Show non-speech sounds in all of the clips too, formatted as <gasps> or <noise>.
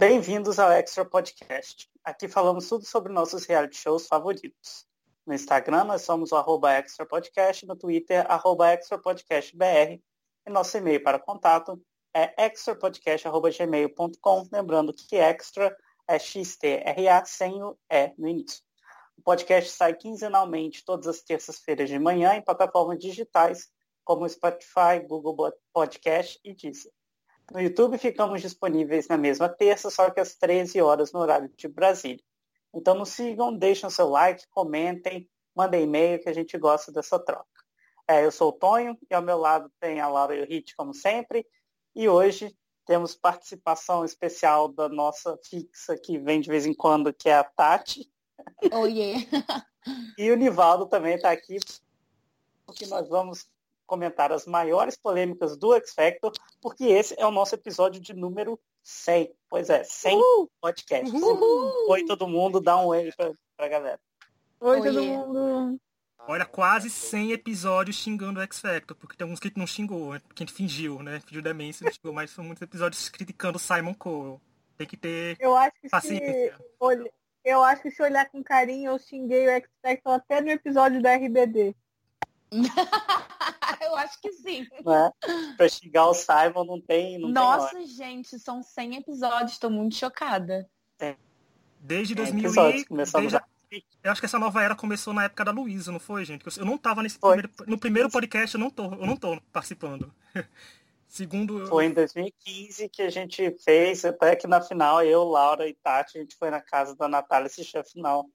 Bem-vindos ao Extra Podcast. Aqui falamos tudo sobre nossos reality shows favoritos. No Instagram nós somos o arroba Extra Podcast, no Twitter, arroba Extra Podcast BR. E nosso e-mail para contato é extrapodcast.gmail.com. Lembrando que extra é XTRA sem o E no início. O podcast sai quinzenalmente todas as terças-feiras de manhã em plataformas digitais como Spotify, Google Podcast e Deezer. No YouTube ficamos disponíveis na mesma terça, só que às 13 horas no horário de Brasília. Então nos sigam, deixem o seu like, comentem, mandem e-mail que a gente gosta dessa troca. É, eu sou o Tonho e ao meu lado tem a Laura e o Hit, como sempre. E hoje temos participação especial da nossa fixa que vem de vez em quando, que é a Tati. Oh, yeah. <laughs> e o Nivaldo também está aqui, porque nós vamos comentar as maiores polêmicas do X Factor, porque esse é o nosso episódio de número 100. Pois é, 100 Uhul. podcasts. Uhul. Oi, todo mundo, dá um oi pra, pra galera. Oi, Oi todo mundo. Olha, quase 100 episódios xingando o X Factor, porque tem alguns que não xingou, né? que a gente fingiu, né? Fingiu demência, não xingou, mas são muitos episódios criticando o Simon Cole. Tem que ter eu acho que paciência. Se, eu acho que se olhar com carinho, eu xinguei o X Factor até no episódio da RBD. <laughs> eu acho que sim. Né? Pra xingar o Simon não tem. Não Nossa, tem gente, são 100 episódios, tô muito chocada. É. Desde 2000 e... Desde... A... Eu acho que essa nova era começou na época da Luísa, não foi, gente? Eu não tava nesse foi. primeiro... No primeiro podcast eu não tô, eu não tô participando. <laughs> Segundo. Foi em 2015 que a gente fez, até que na final, eu, Laura e Tati, a gente foi na casa da Natália assistir a final.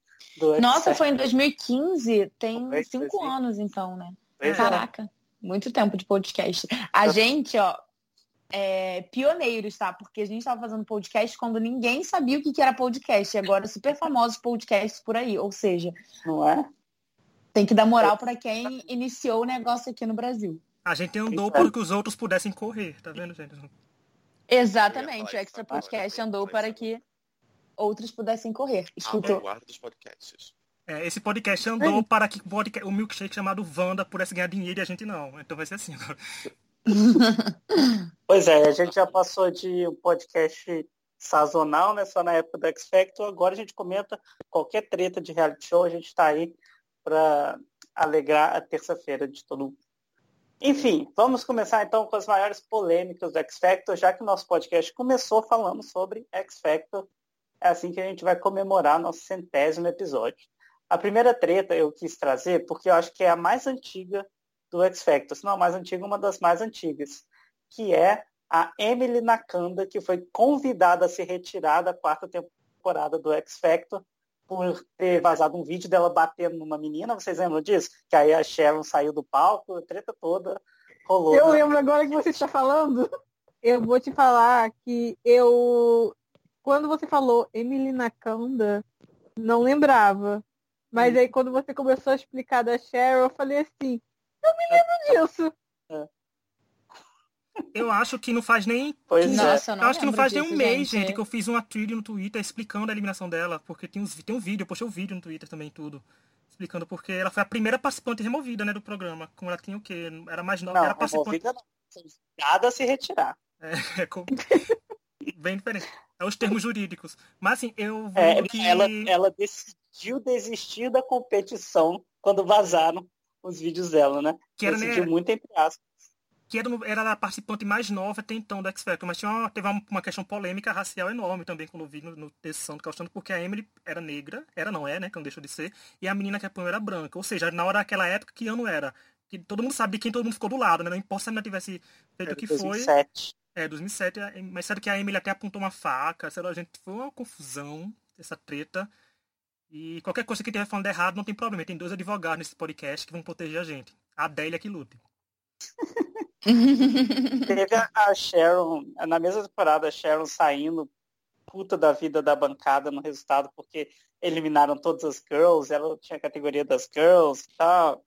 Nossa, foi em 2015? Tem foi cinco anos, então, né? Pois. Caraca, é. Muito tempo de podcast. A gente, ó, é, pioneiros, tá? Porque a gente estava fazendo podcast quando ninguém sabia o que, que era podcast. E agora super famosos podcasts por aí. Ou seja, não é? Tem que dar moral para quem iniciou o negócio aqui no Brasil. A gente andou para que os outros pudessem correr, tá vendo, gente? Exatamente, o Extra Podcast andou para que outros pudessem correr. Escutou? dos podcasts. É, esse podcast andou para que o milkshake chamado Wanda pudesse ganhar dinheiro e a gente não. Então vai ser assim agora. pois é, a gente já passou de um podcast sazonal, né? Só na época do X Factor. Agora a gente comenta qualquer treta de reality show. A gente está aí para alegrar a terça-feira de todo mundo. Enfim, vamos começar então com as maiores polêmicas do X Factor, já que o nosso podcast começou falando sobre X Factor. É assim que a gente vai comemorar nosso centésimo episódio. A primeira treta eu quis trazer porque eu acho que é a mais antiga do X Factor, se não a mais antiga, uma das mais antigas, que é a Emily Nakanda, que foi convidada a se retirar da quarta temporada do X Factor por ter vazado um vídeo dela batendo numa menina, vocês lembram disso? Que aí a Sharon saiu do palco, a treta toda rolou. Eu né? lembro agora que você está falando. Eu vou te falar que eu, quando você falou Emily Nakanda, não lembrava. Mas hum. aí quando você começou a explicar da Sharon, eu falei assim, eu me lembro disso. É. Eu acho que não faz nem. Pois é. Nossa, eu, eu acho que não faz nem um mês, gente, que eu fiz uma thread no Twitter explicando a eliminação dela. Porque tem, uns, tem um vídeo, eu postei um vídeo no Twitter também, tudo. Explicando porque ela foi a primeira participante removida, né, do programa. Como ela tinha o quê? Era mais nova, não, era participante. Não, obrigada a se retirar. É, <laughs> é com... bem diferente. É os termos jurídicos. Mas assim, eu é, que... ela, ela decidiu desistir da competição quando vazaram os vídeos dela, né? Que era, decidiu né... muito entre aspas que era, era a participante mais nova até então do X Factor, mas tinha uma, teve uma, uma, questão polêmica racial enorme também quando eu vi no, no texto Santo Caustando, porque a Emily era negra, era não é, né, que não deixou de ser, e a menina que apanhou era branca, ou seja, na hora daquela época, que ano era? Que todo mundo sabe de quem todo mundo ficou do lado, né, não importa se a menina tivesse feito o que 2007. foi. É, 2007, mas sabe que a Emily até apontou uma faca, sei lá, gente, foi uma confusão, essa treta, e qualquer coisa que estiver falando errado não tem problema, tem dois advogados nesse podcast que vão proteger a gente. A Adélia que lute. <laughs> Teve a, Sharon, na mesma temporada, a Sharon saindo puta da vida da bancada no resultado, porque eliminaram todas as girls, ela tinha a categoria das girls e tal.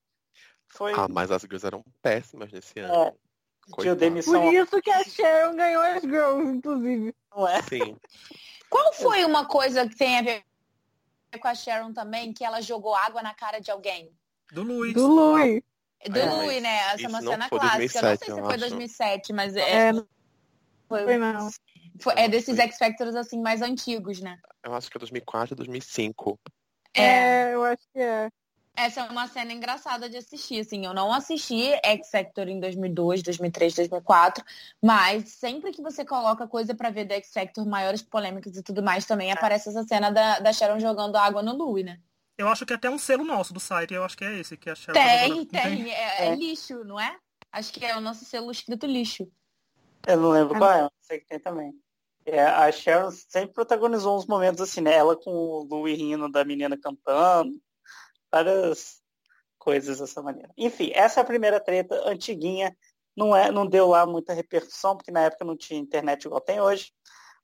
Foi... Ah, mas as girls eram péssimas nesse ano. É. Demissão... Por isso que a Sharon ganhou as girls, inclusive. Não é? Sim. <laughs> Qual foi uma coisa que tem a ver com a Sharon também, que ela jogou água na cara de alguém? Do Luiz. Do Luiz. Do é, Louis, né? Essa é uma cena clássica. 2007, não sei se foi 2007, mas é. é foi, foi não. Foi, é desses X Factors assim mais antigos, né? Eu acho que é 2004, 2005. É, é eu acho que é. Essa é uma cena engraçada de assistir, assim. Eu não assisti X Factor em 2002, 2003, 2004, mas sempre que você coloca coisa para ver do X Factor, maiores polêmicas e tudo mais, também aparece essa cena da, da Sharon jogando água no Louie, né? Eu acho que é até um selo nosso do site, eu acho que é esse que a Sharon Tem, tá tem. É, é, lixo, não é? Acho que é o nosso selo escrito lixo. Eu não lembro ah. qual é, sei que tem também. É, a Sharon sempre protagonizou uns momentos assim, né? Ela com o Louie rindo da menina cantando várias coisas dessa maneira. Enfim, essa é a primeira treta antiguinha, não, é, não deu lá muita repercussão, porque na época não tinha internet igual tem hoje.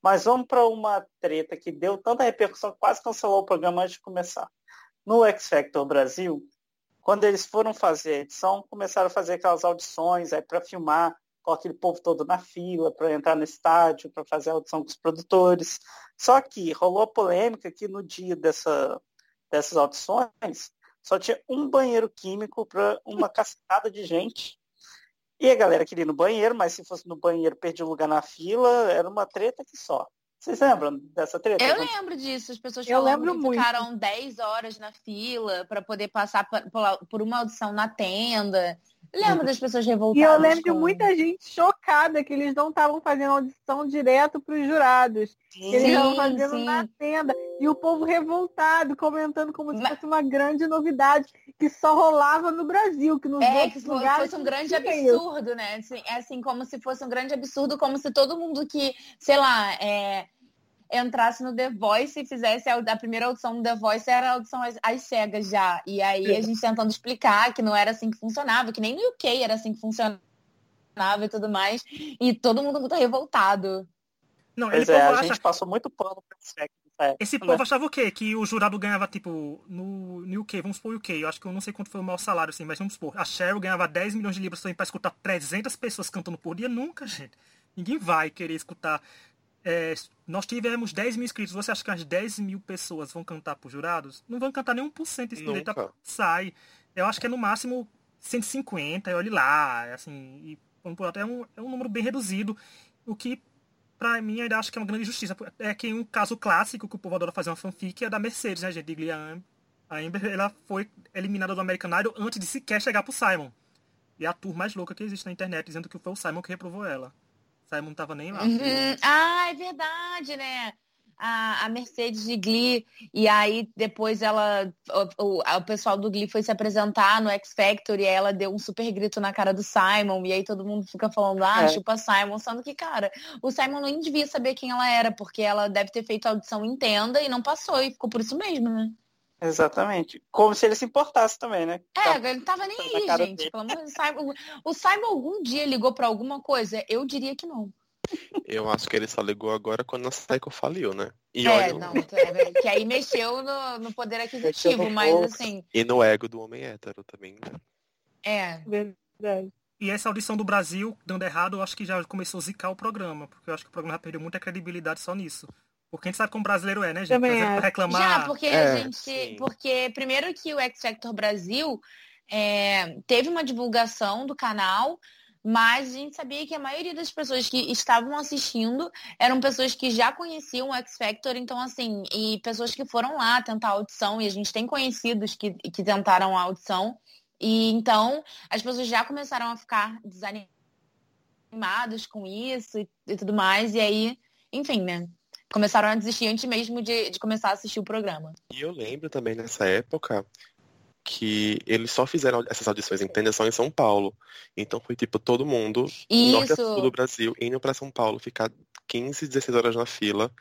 Mas vamos para uma treta que deu tanta repercussão que quase cancelou o programa antes de começar. No X Factor Brasil, quando eles foram fazer a edição, começaram a fazer aquelas audições aí para filmar com aquele povo todo na fila para entrar no estádio, para fazer a audição com os produtores. Só que rolou polêmica que no dia dessa, dessas audições só tinha um banheiro químico para uma cacetada de gente. E a galera queria ir no banheiro, mas se fosse no banheiro, perdia um lugar na fila, era uma treta que só. Vocês lembram dessa treta? Eu lembro disso. As pessoas eu lembro que muito. ficaram 10 horas na fila para poder passar por uma audição na tenda. Lembro das pessoas revoltadas. E eu lembro com... de muita gente chocada que eles não estavam fazendo audição direto para os jurados. Sim, eles estavam fazendo sim. na tenda. E o povo revoltado, comentando como se Mas... fosse uma grande novidade que só rolava no Brasil, que nos é, outros que lugares fosse um grande absurdo, isso. né? Assim, é assim, como se fosse um grande absurdo, como se todo mundo que, sei lá, é, entrasse no The Voice e fizesse a, a primeira audição do The Voice era a audição às, às, cegas já. E aí a gente tentando explicar que não era assim que funcionava, que nem no UK era assim que funcionava e tudo mais. E todo mundo muito revoltado. Não, pois é, a acha... gente passou muito pano pra esse esse povo achava o quê? Que o jurado ganhava, tipo, no, no UK, vamos supor o UK, eu acho que eu não sei quanto foi o maior salário, assim, mas vamos supor, a Cheryl ganhava 10 milhões de libras também pra escutar 300 pessoas cantando por dia? Nunca, gente. Ninguém vai querer escutar é, nós tivemos 10 mil inscritos. Você acha que as 10 mil pessoas vão cantar por jurados? Não vão cantar nem 1% isso direito sai. Eu acho que é no máximo 150, olhe lá, assim, e é um, é um número bem reduzido, o que para mim ainda acho que é uma grande injustiça. É que um caso clássico que o povo adora fazer uma fanfic é da Mercedes, né, gente? De a Amber, ela foi eliminada do American Idol antes de sequer chegar pro Simon. E é a tour mais louca que existe na internet, dizendo que foi o Simon que reprovou ela. Simon não tava nem lá. Uhum. Ah, é verdade, né? A, a, Mercedes de Glee, e aí depois ela, o, o, o, pessoal do Glee foi se apresentar no X Factor e aí ela deu um super grito na cara do Simon, e aí todo mundo fica falando, ah, é. chupa Simon, sendo que, cara, o Simon nem devia saber quem ela era, porque ela deve ter feito a audição em tenda e não passou, e ficou por isso mesmo, né? Exatamente. Como se ele se importasse também, né? É, ele não tava nem aí, gente. Pelo menos, o Simon algum dia ligou para alguma coisa? Eu diria que não. Eu acho que ele só ligou agora quando a Seiko faliu, né? E é, olha... não, é, que aí mexeu no, no poder aquisitivo, mas assim. E no ego do homem hétero também, né? É. Verdade. E essa audição do Brasil, dando errado, eu acho que já começou a zicar o programa, porque eu acho que o programa já perdeu muita credibilidade só nisso. Porque a gente sabe como brasileiro é, né, gente? Também é. reclamar. Já, porque é, a gente. Sim. Porque primeiro que o X Factor Brasil é, teve uma divulgação do canal, mas a gente sabia que a maioria das pessoas que estavam assistindo eram pessoas que já conheciam o X Factor, então assim, e pessoas que foram lá tentar a audição, e a gente tem conhecidos que, que tentaram a audição. E então as pessoas já começaram a ficar desanimadas com isso e, e tudo mais, e aí, enfim, né? Começaram a desistir antes mesmo de, de começar a assistir o programa. E eu lembro também nessa época que eles só fizeram essas audições em só em São Paulo. Então foi tipo todo mundo, Isso. norte a sul do Brasil, indo para São Paulo, ficar 15, 16 horas na fila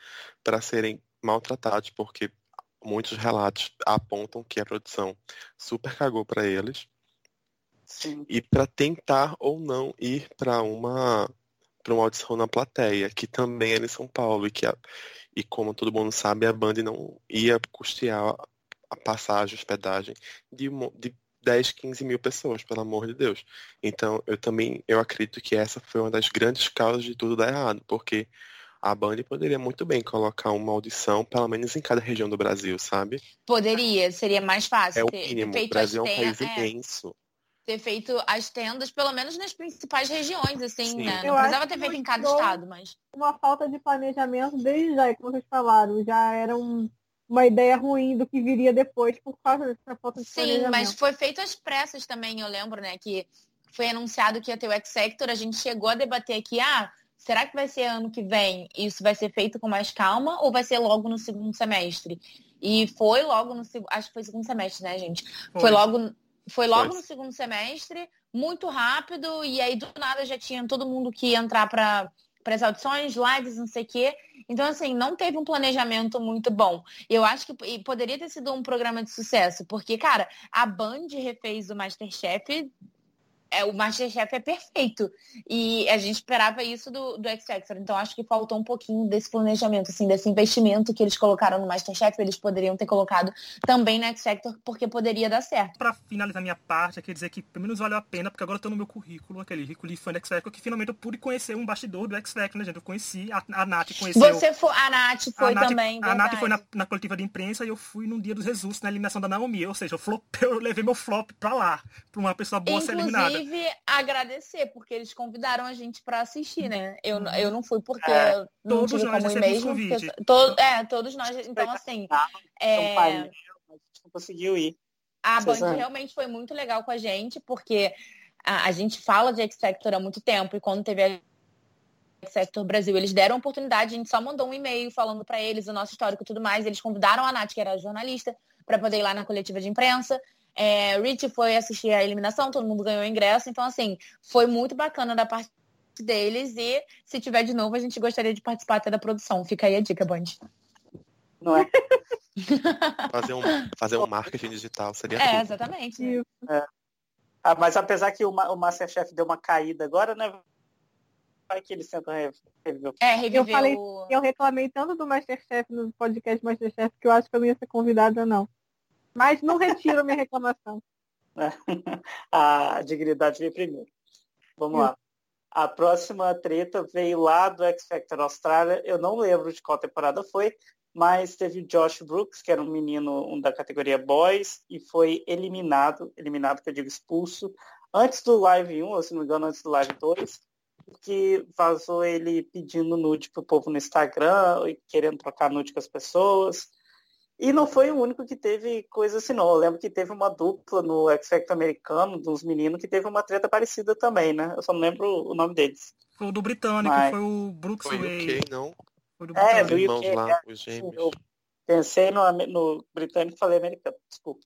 para serem maltratados, porque muitos relatos apontam que a produção super cagou para eles. Sim. E para tentar ou não ir para uma para uma audição na plateia, que também era em São Paulo, e que a, e como todo mundo sabe, a Band não ia custear a passagem, a hospedagem de, de 10, 15 mil pessoas, pelo amor de Deus. Então, eu também, eu acredito que essa foi uma das grandes causas de tudo dar errado, porque a Band poderia muito bem colocar uma audição, pelo menos em cada região do Brasil, sabe? Poderia, seria mais fácil. É o mínimo, o Brasil é um país é. imenso. Ter feito as tendas, pelo menos nas principais regiões, assim, Sim. né? Não Eu precisava ter feito em cada estado, mas. Uma falta de planejamento desde já, como vocês falaram, já era um, uma ideia ruim do que viria depois por causa dessa falta de Sim, planejamento. Sim, mas foi feito às pressas também, eu lembro, né? Que foi anunciado que ia ter o X-Sector, a gente chegou a debater aqui, ah, será que vai ser ano que vem? Isso vai ser feito com mais calma ou vai ser logo no segundo semestre? E foi logo no segundo, acho que foi segundo semestre, né, gente? Foi, foi logo foi logo no segundo semestre, muito rápido, e aí do nada já tinha todo mundo que ia entrar para as audições, lives, não sei o quê. Então, assim, não teve um planejamento muito bom. Eu acho que poderia ter sido um programa de sucesso, porque, cara, a Band refez o Masterchef é, o Masterchef é perfeito. E a gente esperava isso do, do X Factor. Então acho que faltou um pouquinho desse planejamento, assim, desse investimento que eles colocaram no Masterchef, eles poderiam ter colocado também no X Factor, porque poderia dar certo. Para finalizar minha parte, quer dizer que pelo menos valeu a pena, porque agora eu tô no meu currículo, aquele currículo de fã do X Factor, que finalmente eu pude conhecer um bastidor do X Factor, né, gente? Eu conheci, a, a Nath conheceu. Você foi, a Nath foi a Nath, também. A Nath foi na, na, coletiva de imprensa e eu fui num dia dos Jesus, na eliminação da Naomi. Ou seja, eu, flop, eu levei meu flop pra lá, pra uma pessoa boa Inclusive, ser eliminada. Inclusive, agradecer, porque eles convidaram a gente para assistir, né? Eu, uhum. eu não fui porque é, não todos tive nós como ir mesmo. Porque, to, é, todos nós. Então, assim. É, não conseguiu ir. A Band realmente foi muito legal com a gente, porque a, a gente fala de X Factor há muito tempo, e quando teve a X Factor Brasil, eles deram a oportunidade, a gente só mandou um e-mail falando para eles o nosso histórico e tudo mais. Eles convidaram a Nath, que era jornalista, para poder ir lá na coletiva de imprensa. É, Rich foi assistir a eliminação, todo mundo ganhou ingresso. Então, assim, foi muito bacana da parte deles. E se tiver de novo, a gente gostaria de participar até da produção. Fica aí a dica, Band. Não é? <laughs> fazer, um, fazer um marketing digital seria. É, tudo. exatamente. É. Ah, mas apesar que o, o Masterchef deu uma caída agora, né? Vai que eles tentam reviver. É, reviveu. Eu, falei, eu reclamei tanto do Masterchef no podcast Masterchef que eu acho que eu não ia ser convidada, não. Mas não retiro minha reclamação. <laughs> a dignidade vem primeiro. Vamos lá. A próxima treta veio lá do X Factor Austrália. Eu não lembro de qual temporada foi, mas teve o Josh Brooks, que era um menino um da categoria Boys, e foi eliminado, eliminado que eu digo expulso, antes do Live 1, ou se não me engano, antes do Live 2, que vazou ele pedindo nude pro povo no Instagram, e querendo trocar nude com as pessoas. E não foi o único que teve coisa assim, não. Eu lembro que teve uma dupla no X Factor americano, dos meninos, que teve uma treta parecida também, né? Eu só não lembro o nome deles. Foi o do britânico, Mas... foi o Brooks foi Way. Foi não? Foi do é, do UK, lá, é, os gêmeos. Eu pensei no, no britânico e falei americano, desculpa.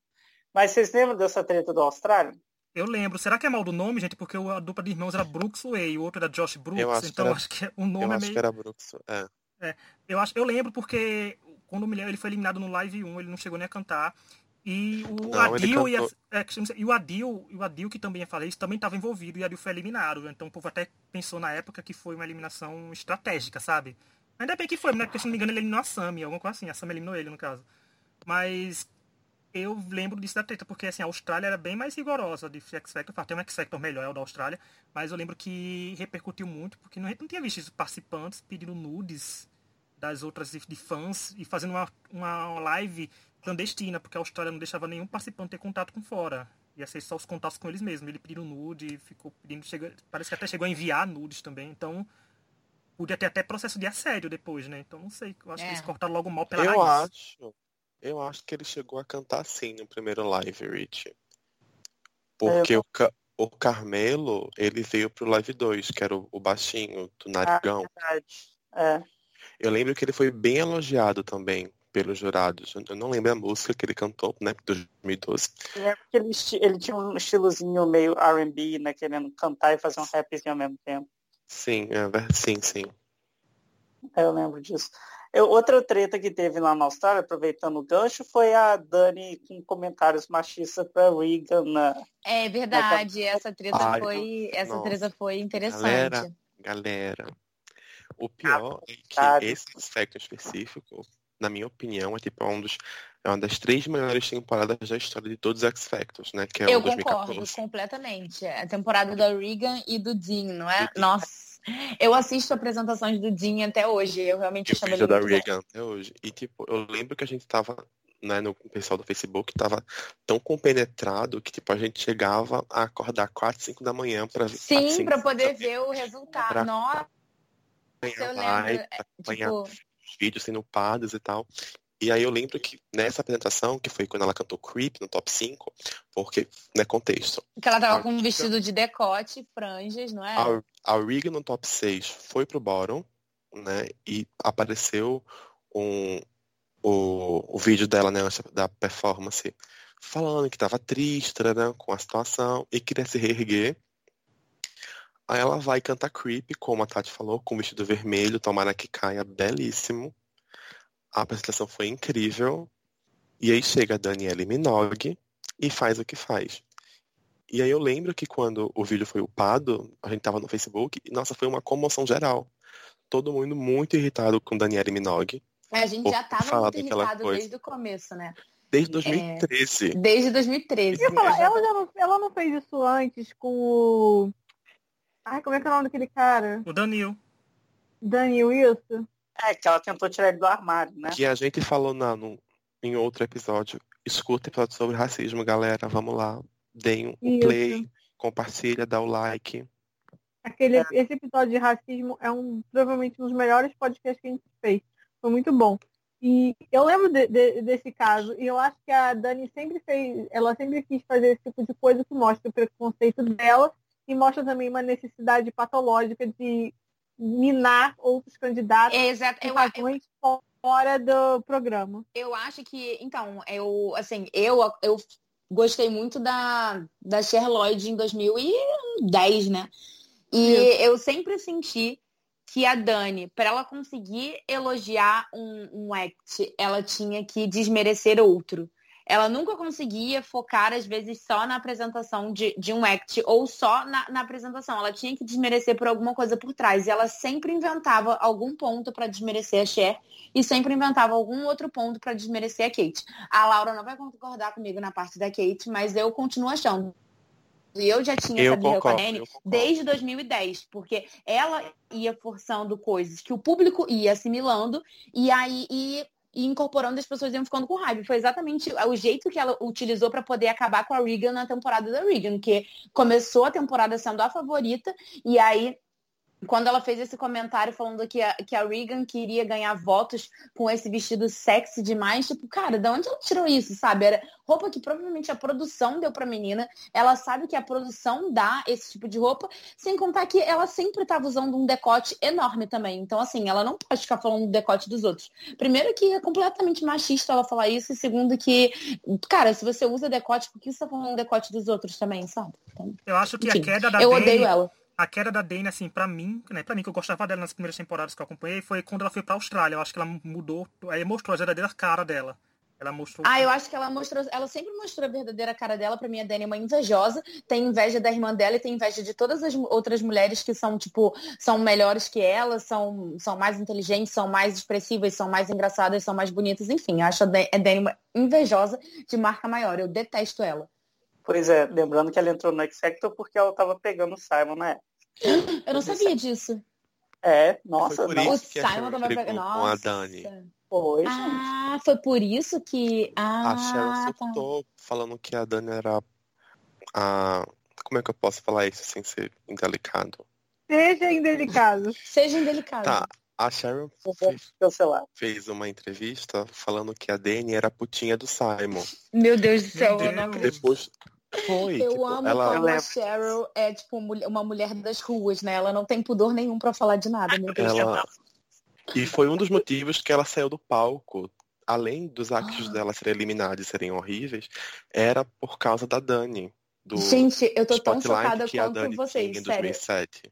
Mas vocês lembram dessa treta do Austrália? Eu lembro. Será que é mal do nome, gente? Porque a dupla de irmãos era Brooks Way, o outro era Josh Brooks. Eu acho então era... acho que o nome eu é meio... acho que era Brooks, é. É, eu, acho, eu lembro porque quando o ele foi eliminado no Live 1, ele não chegou nem a cantar. E o não, Adil e, a, é, e, o Adil, o Adil, que também ia fazer isso, também estava envolvido e o Adil foi eliminado. Então o povo até pensou na época que foi uma eliminação estratégica, sabe? Ainda bem que foi, né? Porque se não me engano ele eliminou a Sammy, alguma coisa assim. A Sammy eliminou ele, no caso. Mas eu lembro disso da treta, porque assim, a Austrália era bem mais rigorosa de X Factor. Tem um X Factor melhor, é o da Austrália. Mas eu lembro que repercutiu muito, porque não, não tinha visto participantes pedindo nudes das outras de fãs e fazendo uma, uma live clandestina, porque a Austrália não deixava nenhum participante ter contato com fora. Ia ser só os contatos com eles mesmos. Ele pediu nude, ficou pedindo, chegou, parece que até chegou a enviar nudes também. Então, podia ter até processo de assédio depois, né? Então, não sei. Eu acho é. que eles cortaram logo mal pela eu raiz. Acho, eu acho que ele chegou a cantar sim no primeiro live, Rich. Porque é, o, o Carmelo, ele veio pro live 2, que era o, o baixinho do narigão. Ah, verdade. É. Eu lembro que ele foi bem elogiado também pelos jurados. Eu não lembro a música que ele cantou, né, 2012. É porque ele, ele tinha um estilozinho meio R&B, né, querendo cantar e fazer um rapzinho ao mesmo tempo. Sim, é, sim, sim. É, eu lembro disso. Eu, outra treta que teve lá na Austrália, aproveitando o gancho, foi a Dani com comentários machistas para Regan na. É verdade, na... essa treta Ai, foi. Essa treta foi interessante. Galera, galera, o pior ah, é que esse aspecto específico, na minha opinião, é tipo é um dos é uma das três melhores temporadas da história de todos os X Factors, né? Que é Eu concordo completamente. É a temporada da Regan e do Dean, não é? Nossa. Eu assisto apresentações do Dean até hoje. Eu realmente chamo ele da Regan até hoje. E tipo, eu lembro que a gente tava né, no pessoal do Facebook estava tão compenetrado que tipo a gente chegava a acordar 4, 5 da manhã para Sim, para poder ver o resultado. Pra, Nossa, eu lembro, acompanhar tipo... vídeos sendo pados e tal. E aí eu lembro que nessa apresentação, que foi quando ela cantou Creep no top 5, porque, né, contexto. Que ela tava com um vestido de decote, franjas, não é? A, a Rig no top 6 foi pro bottom, né, e apareceu um, o, o vídeo dela, né, da performance, falando que tava triste, né, com a situação e queria se reerguer. Aí ela vai cantar Creep, como a Tati falou, com vestido vermelho, tomara que caia belíssimo. A apresentação foi incrível. E aí chega a Danielle Minogue e faz o que faz. E aí eu lembro que quando o vídeo foi upado, a gente tava no Facebook, e nossa, foi uma comoção geral. Todo mundo muito irritado com Danielle Minogue. A gente já tava muito irritado desde o começo, né? Desde 2013. É, desde 2013. Eu falar, ela, já não, ela não fez isso antes com o. Ai, como é que é o nome daquele cara? O Daniel. Daniel, isso? É, que ela tentou tirar ele do armário, né? Que a gente falou na, no, em outro episódio. Escuta episódio sobre racismo, galera. Vamos lá. Deem um play, compartilha, dá o like. Aquele, é. Esse episódio de racismo é um provavelmente um dos melhores podcasts que a gente fez. Foi muito bom. E eu lembro de, de, desse caso, e eu acho que a Dani sempre fez, ela sempre quis fazer esse tipo de coisa que mostra o preconceito dela e mostra também uma necessidade patológica de minar outros candidatos Exato. Eu, eu, fora do programa. Eu acho que, então, eu, assim, eu, eu gostei muito da, da Cher Lloyd em 2010, né? E Isso. eu sempre senti que a Dani, para ela conseguir elogiar um, um act, ela tinha que desmerecer outro ela nunca conseguia focar, às vezes, só na apresentação de, de um act ou só na, na, apresentação. Ela tinha que desmerecer por alguma coisa por trás. E ela sempre inventava algum ponto para desmerecer a Cher e sempre inventava algum outro ponto para desmerecer a Kate. A Laura não vai concordar comigo na parte da Kate, mas eu continuo achando. E eu já tinha eu essa birra com a Nene desde 2010, porque ela ia forçando coisas que o público ia assimilando, e aí e e incorporando as pessoas iam ficando com raiva. Foi exatamente o jeito que ela utilizou para poder acabar com a Regan na temporada da Regan, que começou a temporada sendo a favorita e aí quando ela fez esse comentário falando que a, que a Regan queria ganhar votos com esse vestido sexy demais, tipo, cara, de onde ela tirou isso, sabe? Era roupa que provavelmente a produção deu pra menina. Ela sabe que a produção dá esse tipo de roupa, sem contar que ela sempre tava usando um decote enorme também. Então, assim, ela não pode ficar falando do decote dos outros. Primeiro que é completamente machista ela falar isso, e segundo que, cara, se você usa decote, por que você tá falando do decote dos outros também, sabe? Então, eu acho que enfim, a queda da Eu odeio ela a queda da Dane, assim, para mim, né, para mim que eu gostava dela nas primeiras temporadas que eu acompanhei, foi quando ela foi pra Austrália. Eu acho que ela mudou, aí mostrou a verdadeira cara dela. Ela mostrou. Ah, eu acho que ela mostrou, ela sempre mostrou a verdadeira cara dela. Para mim, a Dani é uma invejosa, tem inveja da irmã dela e tem inveja de todas as outras mulheres que são, tipo, são melhores que ela, são, são mais inteligentes, são mais expressivas, são mais engraçadas, são mais bonitas, enfim. Acho a Dani uma invejosa de marca maior. Eu detesto ela. Pois é, lembrando que ela entrou no X Factor porque ela tava pegando o Simon na época. <gasps> Eu não sabia disso. É, nossa. Foi por isso o que Simon também foi... com a Dani. Foi, ah, foi por isso que. Ah, a Cheryl tá. falando que a Dani era a. Como é que eu posso falar isso sem ser indelicado? Seja indelicado. <laughs> Seja indelicado. Tá. A Cheryl fez, fez, uma entrevista falando que a Dani era a putinha do Simon. Meu Deus do céu, não Depois, foi. Eu tipo, amo ela... como a Cheryl é tipo uma mulher das ruas, né? Ela não tem pudor nenhum para falar de nada, meu Deus. Ela... E foi um dos motivos que ela saiu do palco. Além dos actos ah. dela serem eliminados e serem horríveis, era por causa da Dani. Do Gente, eu tô tão chocada quanto vocês, em 2007.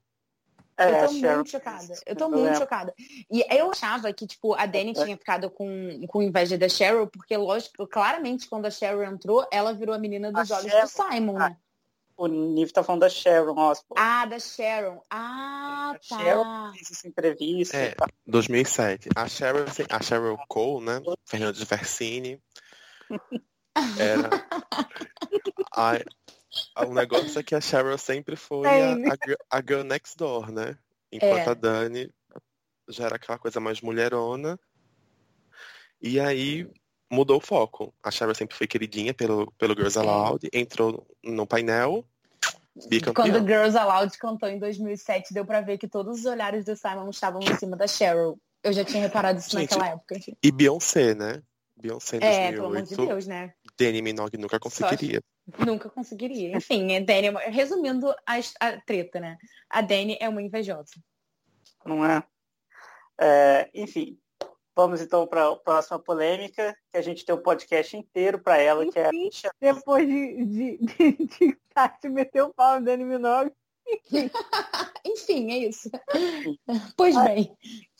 É, eu tô muito chocada. Eu tô muito é. chocada. E eu achava que, tipo, a Dani é. tinha ficado com, com inveja da Cheryl, porque, lógico, claramente, quando a Cheryl entrou, ela virou a menina dos a olhos Cheryl, do Simon, né? O Nive tá falando da Sharon Osbourne. Ah, da Sharon. Ah, a tá. Sharon fez essa entrevista. É, 2007. A Sharon, a Sharon Cole, né? Fernando Versini. <laughs> Era... a, o negócio é que a Cheryl sempre foi a, a, a girl next door, né? Enquanto é. a Dani já era aquela coisa mais mulherona. E aí mudou o foco. A Cheryl sempre foi queridinha pelo, pelo Girls Aloud, entrou no painel, bicampeã. Quando Girls Aloud cantou em 2007, deu pra ver que todos os olhares do Simon estavam em cima da Cheryl. Eu já tinha reparado isso Gente, naquela época. E Beyoncé, né? Beyoncé em é, 2008. pelo amor de Deus, né? Danny Minogue nunca conseguiria. Nunca conseguiria. Enfim, a Danny, resumindo a, a treta, né? A Danny é uma invejosa. Não é? é enfim, vamos então para a próxima polêmica, que a gente tem um podcast inteiro para ela, enfim, que é a... Depois de, de, de, de Tati meter o pau no Danny Minogue. <laughs> enfim, é isso. pois bem.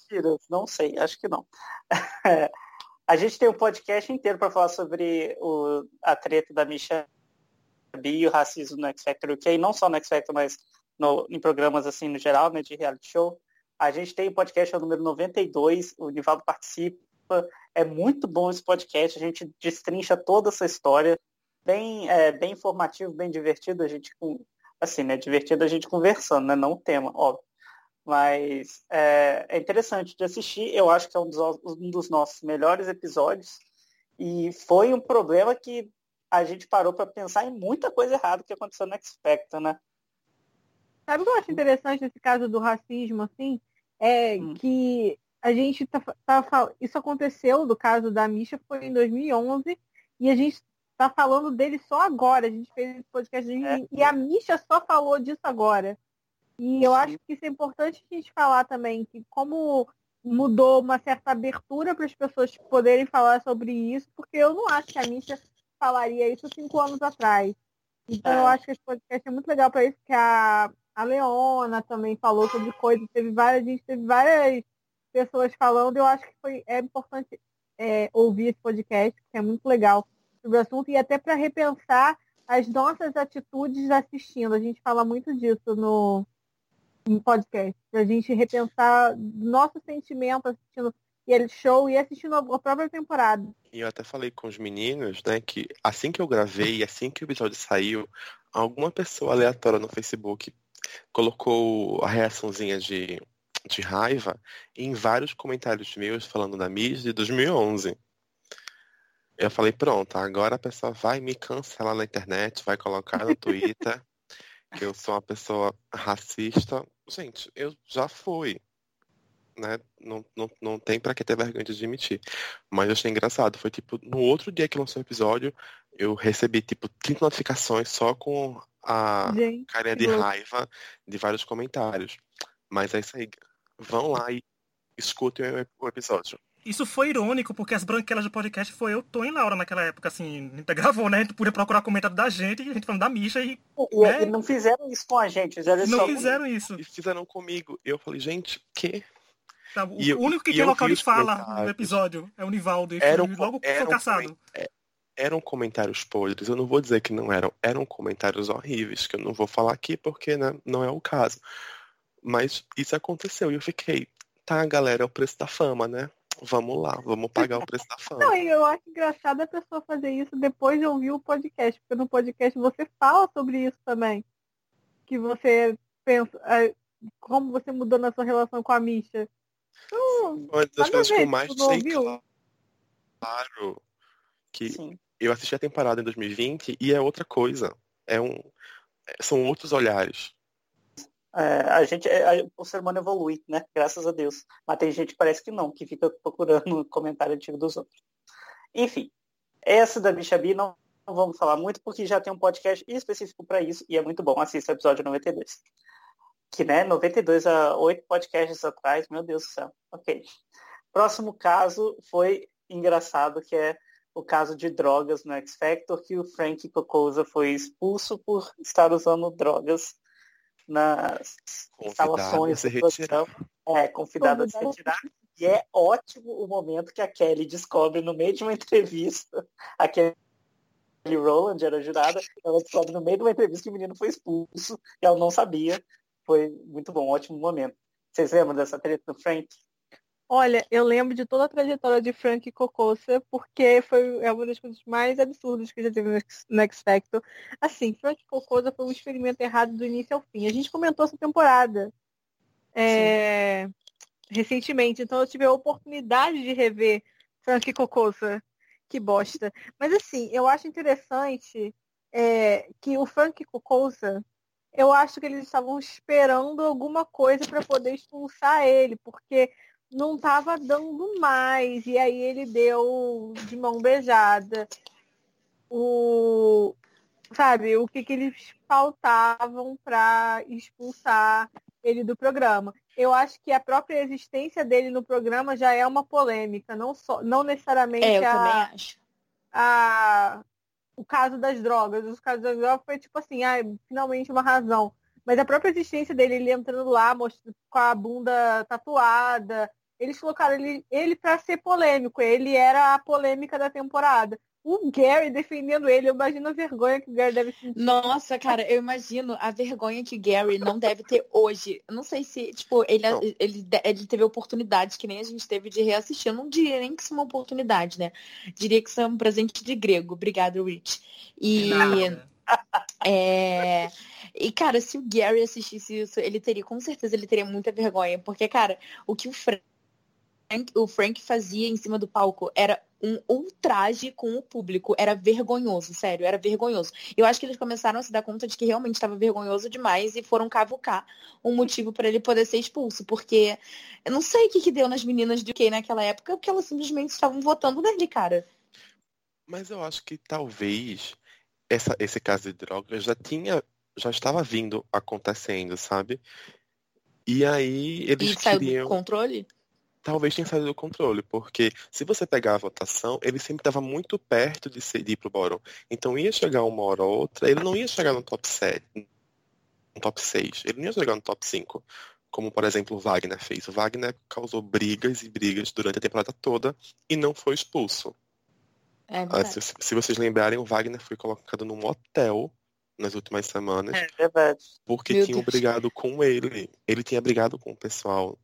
Mentira, não sei, acho que não. <laughs> a gente tem um podcast inteiro para falar sobre o, a treta da Misha bi o racismo no X Factor UK, não só no X Factor, mas no, em programas assim no geral, né, de reality show. A gente tem o podcast é o número 92, o Nivaldo participa. É muito bom esse podcast, a gente destrincha toda essa história, bem, é, bem informativo, bem divertido, a gente assim, né, divertido a gente conversando, né, não o tema, óbvio. Mas é, é interessante de assistir, eu acho que é um dos, um dos nossos melhores episódios. E foi um problema que a gente parou para pensar em muita coisa errada que aconteceu no X Factor, né? Sabe o que eu acho interessante nesse caso do racismo, assim? É hum. que a gente tá, tá, Isso aconteceu, do caso da Misha, foi em 2011, e a gente tá falando dele só agora. A gente fez esse podcast é. e a Misha só falou disso agora. E eu Sim. acho que isso é importante a gente falar também, que como mudou uma certa abertura para as pessoas poderem falar sobre isso, porque eu não acho que a Misha falaria isso cinco anos atrás. Então é. eu acho que esse podcast é muito legal para isso, que a, a Leona também falou sobre coisas, teve várias, a gente teve várias pessoas falando, eu acho que foi, é importante é, ouvir esse podcast, que é muito legal sobre o assunto, e até para repensar as nossas atitudes assistindo. A gente fala muito disso no, no podcast, para a gente repensar nosso sentimento assistindo ele show e assistindo a própria temporada. E eu até falei com os meninos, né, que assim que eu gravei, assim que o episódio saiu, alguma pessoa aleatória no Facebook colocou a reaçãozinha de, de raiva em vários comentários meus falando da Miss de 2011. Eu falei, pronto, agora a pessoa vai me cancelar na internet, vai colocar no Twitter <laughs> que eu sou uma pessoa racista. Gente, eu já fui né? Não, não, não tem para que ter vergonha de admitir. Mas eu achei engraçado. Foi tipo, no outro dia que lançou o episódio, eu recebi tipo 30 notificações só com a Gente, carinha de raiva de vários comentários. Mas é isso aí. Vão lá e escutem o episódio. Isso foi irônico, porque as branquelas do podcast foi eu, Tom e Laura naquela época, assim, a gente gravou, né? A gente podia procurar comentário da gente, e a gente falando da Misha e. E, né? e não fizeram isso com a gente, fizeram Não fizeram isso. E fizeram comigo. Eu falei, gente, que? Tá, o e único que tem local de fala no episódio é o Nivaldo. E eram, logo eram, foi caçado. É, eram comentários podres, eu não vou dizer que não eram. Eram comentários horríveis, que eu não vou falar aqui porque né, não é o caso. Mas isso aconteceu e eu fiquei, tá, galera, é o preço da fama, né? Vamos lá, vamos pagar o preço da fama. Não, eu acho engraçado a pessoa fazer isso depois de ouvir o podcast, porque no podcast você fala sobre isso também. Que você pensa, é, como você mudou na sua relação com a Misha. Uma das coisas que eu mais sei claro que Sim. eu assisti a temporada em 2020 e é outra coisa. É um, é, são outros olhares. É, a gente, é, o ser humano evolui, né? Graças a Deus. Mas tem gente que parece que não, que fica procurando <laughs> comentário antigo dos outros. Enfim, essa da Bicha não vamos falar muito, porque já tem um podcast específico para isso e é muito bom. Assista o episódio 92 que né, 92 a 8 podcasts atrás, meu Deus do céu. Ok. Próximo caso foi engraçado, que é o caso de drogas no X Factor, que o Frank Cocosa foi expulso por estar usando drogas nas instalações de produção. É, convidado a se retirar. E é ótimo o momento que a Kelly descobre no meio de uma entrevista, a Kelly Rowland era jurada, ela descobre no meio de uma entrevista que o menino foi expulso e ela não sabia foi muito bom, um ótimo momento. Vocês lembram dessa treta do Frank? Olha, eu lembro de toda a trajetória de Frank Cocosa, porque foi é uma das coisas mais absurdas que já teve no X Factor. Assim, Frank Cocosa foi um experimento errado do início ao fim. A gente comentou essa temporada é, recentemente, então eu tive a oportunidade de rever Frank Cocosa. Que bosta. Mas assim, eu acho interessante é, que o Frank Cocosa, eu acho que eles estavam esperando alguma coisa para poder expulsar ele, porque não estava dando mais. E aí ele deu de mão beijada. O, sabe, o que, que eles faltavam para expulsar ele do programa. Eu acho que a própria existência dele no programa já é uma polêmica, não só, não necessariamente é, eu a, também acho. A, o caso das drogas. Os casos das drogas foi tipo assim, ah, finalmente uma razão. Mas a própria existência dele, ele entrando lá, mostrando com a bunda tatuada, eles colocaram ele, ele para ser polêmico. Ele era a polêmica da temporada o Gary defendendo ele, eu imagino a vergonha que o Gary deve sentir. Nossa, cara, eu imagino a vergonha que o Gary não deve ter hoje. Eu não sei se, tipo, ele, ele, ele teve oportunidades que nem a gente teve de reassistir. Eu não diria nem que isso é uma oportunidade, né? Diria que isso é um presente de grego. Obrigado, Rich. E. É... E, cara, se o Gary assistisse isso, ele teria, com certeza, ele teria muita vergonha. Porque, cara, o que o Frank, o Frank fazia em cima do palco era um ultraje com o público. Era vergonhoso, sério, era vergonhoso. Eu acho que eles começaram a se dar conta de que realmente estava vergonhoso demais e foram cavucar um motivo para ele poder ser expulso. Porque eu não sei o que, que deu nas meninas do UK naquela época, porque elas simplesmente estavam votando nele, cara. Mas eu acho que talvez essa, esse caso de drogas já tinha, já estava vindo acontecendo, sabe? E aí eles e saiu queriam... do controle? Talvez tenha saído do controle, porque se você pegar a votação, ele sempre estava muito perto de, ser, de ir pro Boron. Então ia chegar uma hora ou outra, ele não ia chegar no top 7, no top 6, ele não ia chegar no top 5, como por exemplo o Wagner fez. O Wagner causou brigas e brigas durante a temporada toda e não foi expulso. É ah, se, se, vocês lembrarem, o Wagner foi colocado num hotel nas últimas semanas. É verdade. Porque Meu tinham Deus. brigado com ele. Ele tinha brigado com o pessoal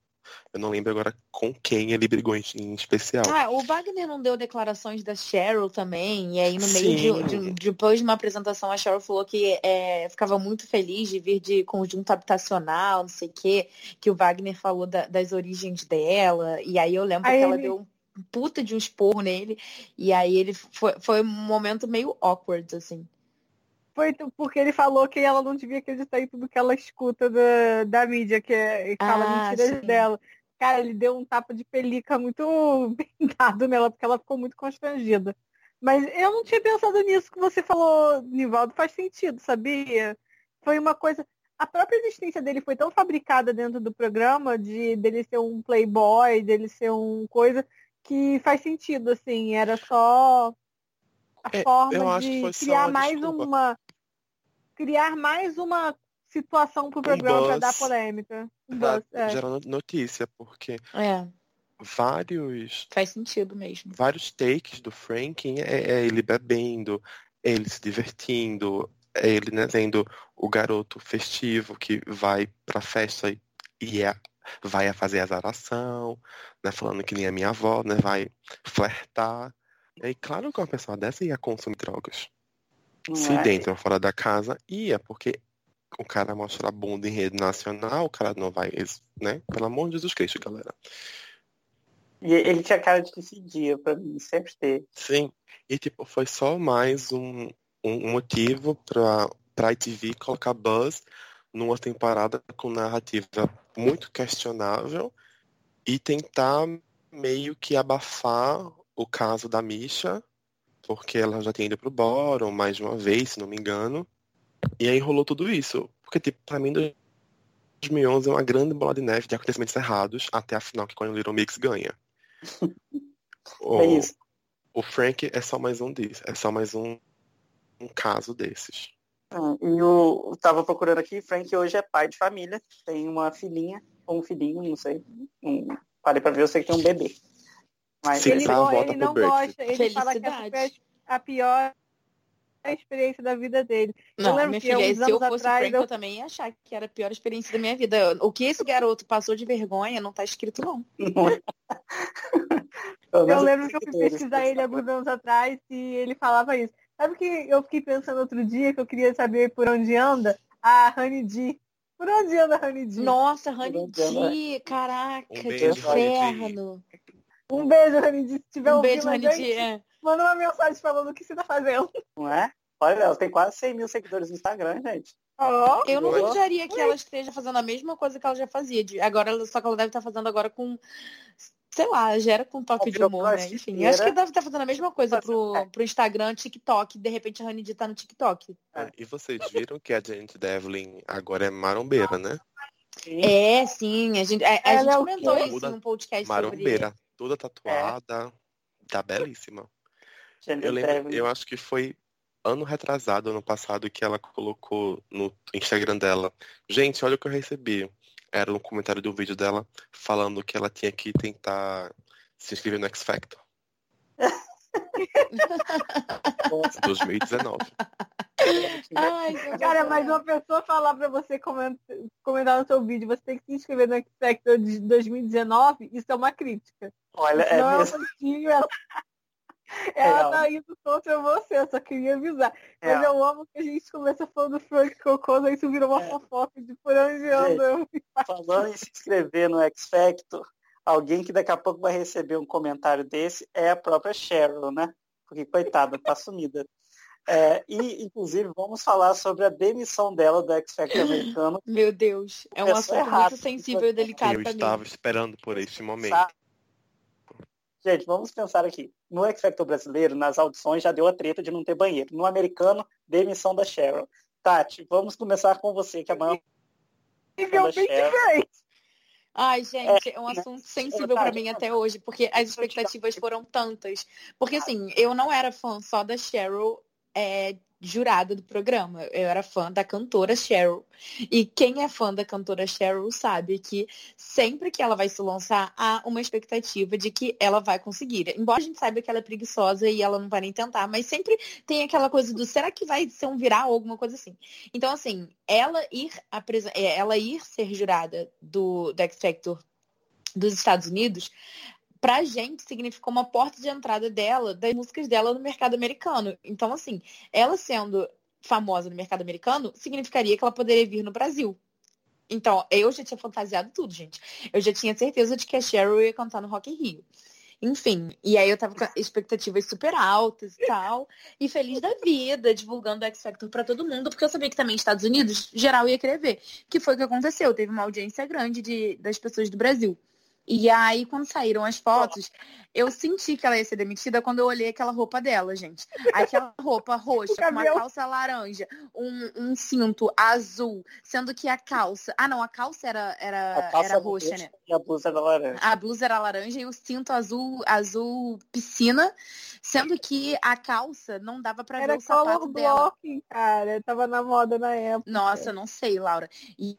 eu não lembro agora com quem ele brigou em, em especial. Ah, o Wagner não deu declarações da Cheryl também, e aí no meio de, de, depois de uma apresentação a Cheryl falou que é, ficava muito feliz de vir de conjunto habitacional, não sei o quê, que o Wagner falou da, das origens dela, e aí eu lembro aí que ele... ela deu um puta de um esporro nele, e aí ele foi, foi um momento meio awkward, assim foi porque ele falou que ela não devia acreditar em tudo que ela escuta da, da mídia, que, é, que fala ah, mentiras sim. dela. Cara, ele deu um tapa de pelica muito <laughs> bem dado nela, porque ela ficou muito constrangida. Mas eu não tinha pensado nisso que você falou, Nivaldo, faz sentido, sabia? Foi uma coisa. A própria existência dele foi tão fabricada dentro do programa, de dele ser um playboy, dele ser um coisa, que faz sentido, assim, era só a é, forma de criar mais desculpa. uma criar mais uma situação para o programa um para dar polêmica. Um buzz, é. Gerar notícia, porque é. vários. Faz sentido mesmo. Vários takes do Frank é, é ele bebendo, ele se divertindo, é ele né, sendo o garoto festivo que vai pra festa e, e é, vai a fazer azaração, né, falando que nem a minha avó, né, vai flertar. E claro que uma pessoa dessa ia consumir drogas. Não Se é? dentro ou fora da casa, ia, porque o cara mostra a bunda em rede nacional, o cara não vai, né? Pelo amor de Jesus Cristo, galera. E ele tinha cara de decidir, pra mim, sempre ter. Sim. E tipo, foi só mais um, um motivo pra, pra ITV colocar Buzz numa temporada com narrativa muito questionável e tentar meio que abafar o caso da Misha porque ela já tinha ido pro Boron mais de uma vez, se não me engano. E aí rolou tudo isso. Porque, tipo, pra mim, 2011 é uma grande bola de neve de acontecimentos errados até a final, que quando o Little Mix ganha. o, <laughs> é isso. O Frank é só mais um disso. É só mais um, um caso desses. Ah, e eu tava procurando aqui, Frank hoje é pai de família, tem uma filhinha, ou um filhinho, não sei. Um, parei pra ver, eu sei que tem um bebê. Mas ele, não, ele não gosta, ele fala que é a pior experiência da vida dele. Não, minha filha, se eu fosse atrás, Frank, eu... eu... também ia achar que era a pior experiência da minha vida. O que esse garoto passou de vergonha não tá escrito, não. <laughs> eu lembro que eu fui pesquisar ele alguns anos atrás e ele falava isso. Sabe que eu fiquei pensando outro dia que eu queria saber por onde anda a Honey D. Por onde anda a Honey D? Nossa, Honey D, caraca, um que inferno. Um beijo, Ranidi, se tiver um beijo, Ranidi. É. Manda uma mensagem falando o que você tá fazendo. Não é? Olha, ela tem quase 100 mil seguidores no Instagram, gente. Oh, eu não duvidaria que ela esteja fazendo a mesma coisa que ela já fazia. De, agora, só que ela deve estar fazendo agora com sei lá, gera com um toque de humor, né? Enfim, acho que deve estar fazendo a mesma coisa pro, é. pro Instagram, TikTok, de repente a Honey tá no TikTok. É, e vocês viram que a gente Devlin agora é marombeira, né? É, sim, a gente, a, a gente é comentou isso no podcast marombeira, sobre... toda tatuada, é. tá belíssima. Eu, lembro, eu acho que foi ano retrasado, ano passado, que ela colocou no Instagram dela. Gente, olha o que eu recebi era um comentário do vídeo dela falando que ela tinha que tentar se inscrever no X Factor. <laughs> 2019. Ai, cara, mas uma pessoa falar pra você comentar, comentar no seu vídeo, você tem que se inscrever no X Factor de 2019, isso é uma crítica. Olha, é, não mesmo... ela... <laughs> Ela tá indo contra você, eu só queria avisar. Mas eu amo que a gente começa falando do Frank Cocô, aí isso virou uma é. fofoca de por onde anda. Falando em se inscrever no X Factor, alguém que daqui a pouco vai receber um comentário desse é a própria Cheryl, né? Porque, coitada, tá sumida. É, e, inclusive, vamos falar sobre a demissão dela do X Factor <laughs> americano. Meu Deus, é um assunto errado, muito sensível e delicado. Eu estava esperando por este momento. Sabe? Gente, vamos pensar aqui. No X Factor brasileiro, nas audições, já deu a treta de não ter banheiro. No americano, demissão da Cheryl. Tati, vamos começar com você, que é a maior. Bem diferente. Ai, gente, é, é um assunto sensível para mim até hoje, porque as expectativas foram tantas. Porque, assim, eu não era fã só da Cheryl é, jurada do programa. Eu era fã da cantora Cheryl. E quem é fã da cantora Cheryl sabe que sempre que ela vai se lançar, há uma expectativa de que ela vai conseguir. Embora a gente saiba que ela é preguiçosa e ela não vai nem tentar, mas sempre tem aquela coisa do será que vai ser um viral ou alguma coisa assim. Então, assim, ela ir, é, ela ir ser jurada do, do X Factor dos Estados Unidos pra gente significou uma porta de entrada dela, das músicas dela no mercado americano. Então, assim, ela sendo famosa no mercado americano, significaria que ela poderia vir no Brasil. Então, eu já tinha fantasiado tudo, gente. Eu já tinha certeza de que a Cheryl ia cantar no Rock in Rio. Enfim, e aí eu tava com expectativas super altas e tal, e feliz da vida, divulgando o X Factor pra todo mundo, porque eu sabia que também Estados Unidos, geral ia querer ver. Que foi o que aconteceu, teve uma audiência grande de, das pessoas do Brasil. E aí, quando saíram as fotos, eu senti que ela ia ser demitida quando eu olhei aquela roupa dela, gente. Aquela roupa roxa, com uma calça laranja, um, um, cinto azul, sendo que a calça. Ah, não, a calça era, era, calça era roxa, né? E a blusa era laranja. A blusa era laranja e o cinto azul, azul piscina, sendo que a calça não dava pra era ver o sapato dela. Blocking, cara, tava na moda na época. Nossa, não sei, Laura. E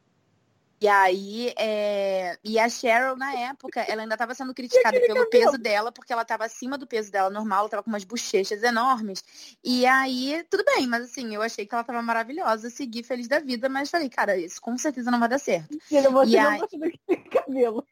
e aí, é... e a Cheryl, na época, ela ainda estava sendo criticada pelo peso dela, porque ela estava acima do peso dela normal, ela estava com umas bochechas enormes. E aí, tudo bem, mas assim, eu achei que ela estava maravilhosa, segui feliz da vida, mas falei, cara, isso com certeza não vai dar certo. Você e não aí... do cabelo.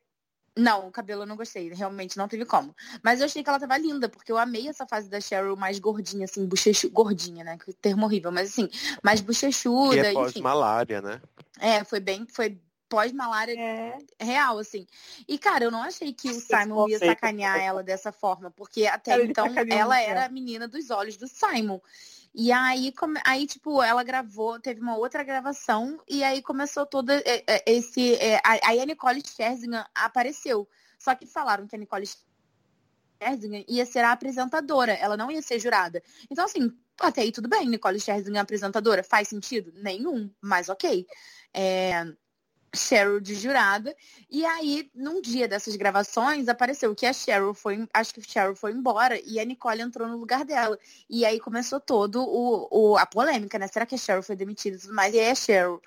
Não, o cabelo eu não gostei, realmente não teve como. Mas eu achei que ela tava linda, porque eu amei essa fase da Cheryl mais gordinha, assim, bochechu... gordinha, né? Que termo horrível, mas assim, mais bochechuda. Que é pós-malária, né? É, foi bem, foi pós-malária é. real, assim. E, cara, eu não achei que o Simon ia sacanear ela dessa forma, porque até ela então ela era a menina dos olhos do Simon. E aí, aí, tipo, ela gravou, teve uma outra gravação, e aí começou todo é, é, esse. É, aí a Nicole Scherzinger apareceu. Só que falaram que a Nicole Scherzinger ia ser a apresentadora, ela não ia ser jurada. Então, assim, até aí tudo bem, Nicole Scherzinger apresentadora, faz sentido? Nenhum, mas ok. É, Cheryl de jurada. E aí, num dia dessas gravações, apareceu que a Cheryl foi, acho que Cheryl foi embora e a Nicole entrou no lugar dela. E aí começou todo o, o a polêmica, né? Será que a Cheryl foi demitida e tudo mais? E aí a Cheryl,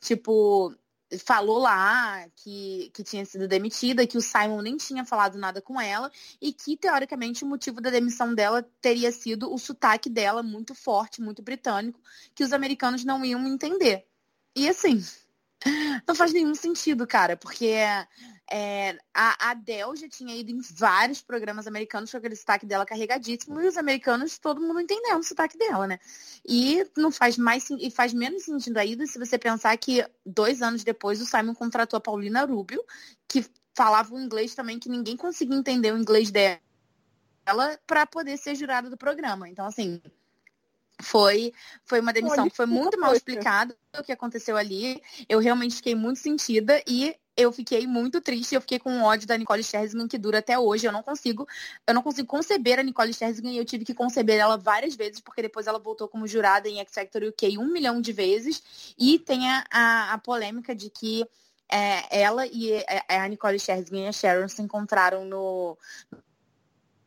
tipo, falou lá que, que tinha sido demitida, que o Simon nem tinha falado nada com ela e que, teoricamente, o motivo da demissão dela teria sido o sotaque dela muito forte, muito britânico, que os americanos não iam entender. E assim, não faz nenhum sentido, cara, porque é, a Adele já tinha ido em vários programas americanos com aquele sotaque dela carregadíssimo e os americanos, todo mundo entendendo o sotaque dela, né? E não faz mais e faz menos sentido ainda se você pensar que dois anos depois o Simon contratou a Paulina Rubio, que falava um inglês também que ninguém conseguia entender o inglês dela ela para poder ser jurada do programa. Então, assim, foi, foi uma demissão que foi muito mal explicada o que aconteceu ali. Eu realmente fiquei muito sentida e eu fiquei muito triste, eu fiquei com ódio da Nicole Scherzinger que dura até hoje. Eu não consigo, eu não consigo conceber a Nicole Scherzinger e eu tive que conceber ela várias vezes, porque depois ela voltou como jurada em X Factor UK um milhão de vezes. E tem a, a, a polêmica de que é, ela e é, é, a Nicole Scherzinger e a Sharon se encontraram no,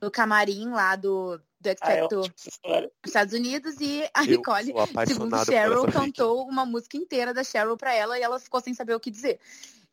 no camarim lá do, do X Factor ah, é Estados Unidos e a eu Nicole, segundo Cheryl, cantou uma música inteira da Cheryl pra ela e ela ficou sem saber o que dizer.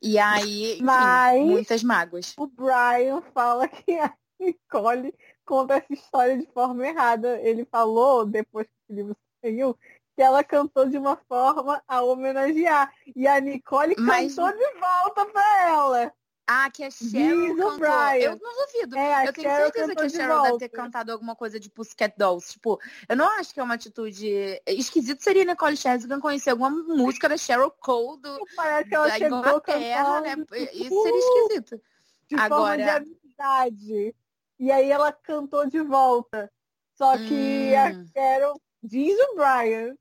E aí, enfim, Mas, muitas mágoas. O Brian fala que a Nicole conta essa história de forma errada. Ele falou, depois que o livro saiu, que ela cantou de uma forma a homenagear. E a Nicole Mas... cantou de volta pra ela. Ah, que a Cheryl cantou. Brian. Eu não duvido. É, eu tenho Cheryl certeza que a Cheryl deve ter cantado alguma coisa de Pussycat Dolls. Tipo, eu não acho que é uma atitude... Esquisito seria Nicole Scherzinger conhecer alguma música da Cheryl Cole do, Parece que ela da Inglaterra, né? Isso seria esquisito. De Agora... de amizade. E aí ela cantou de volta. Só que hum. a Cheryl diz o Brian.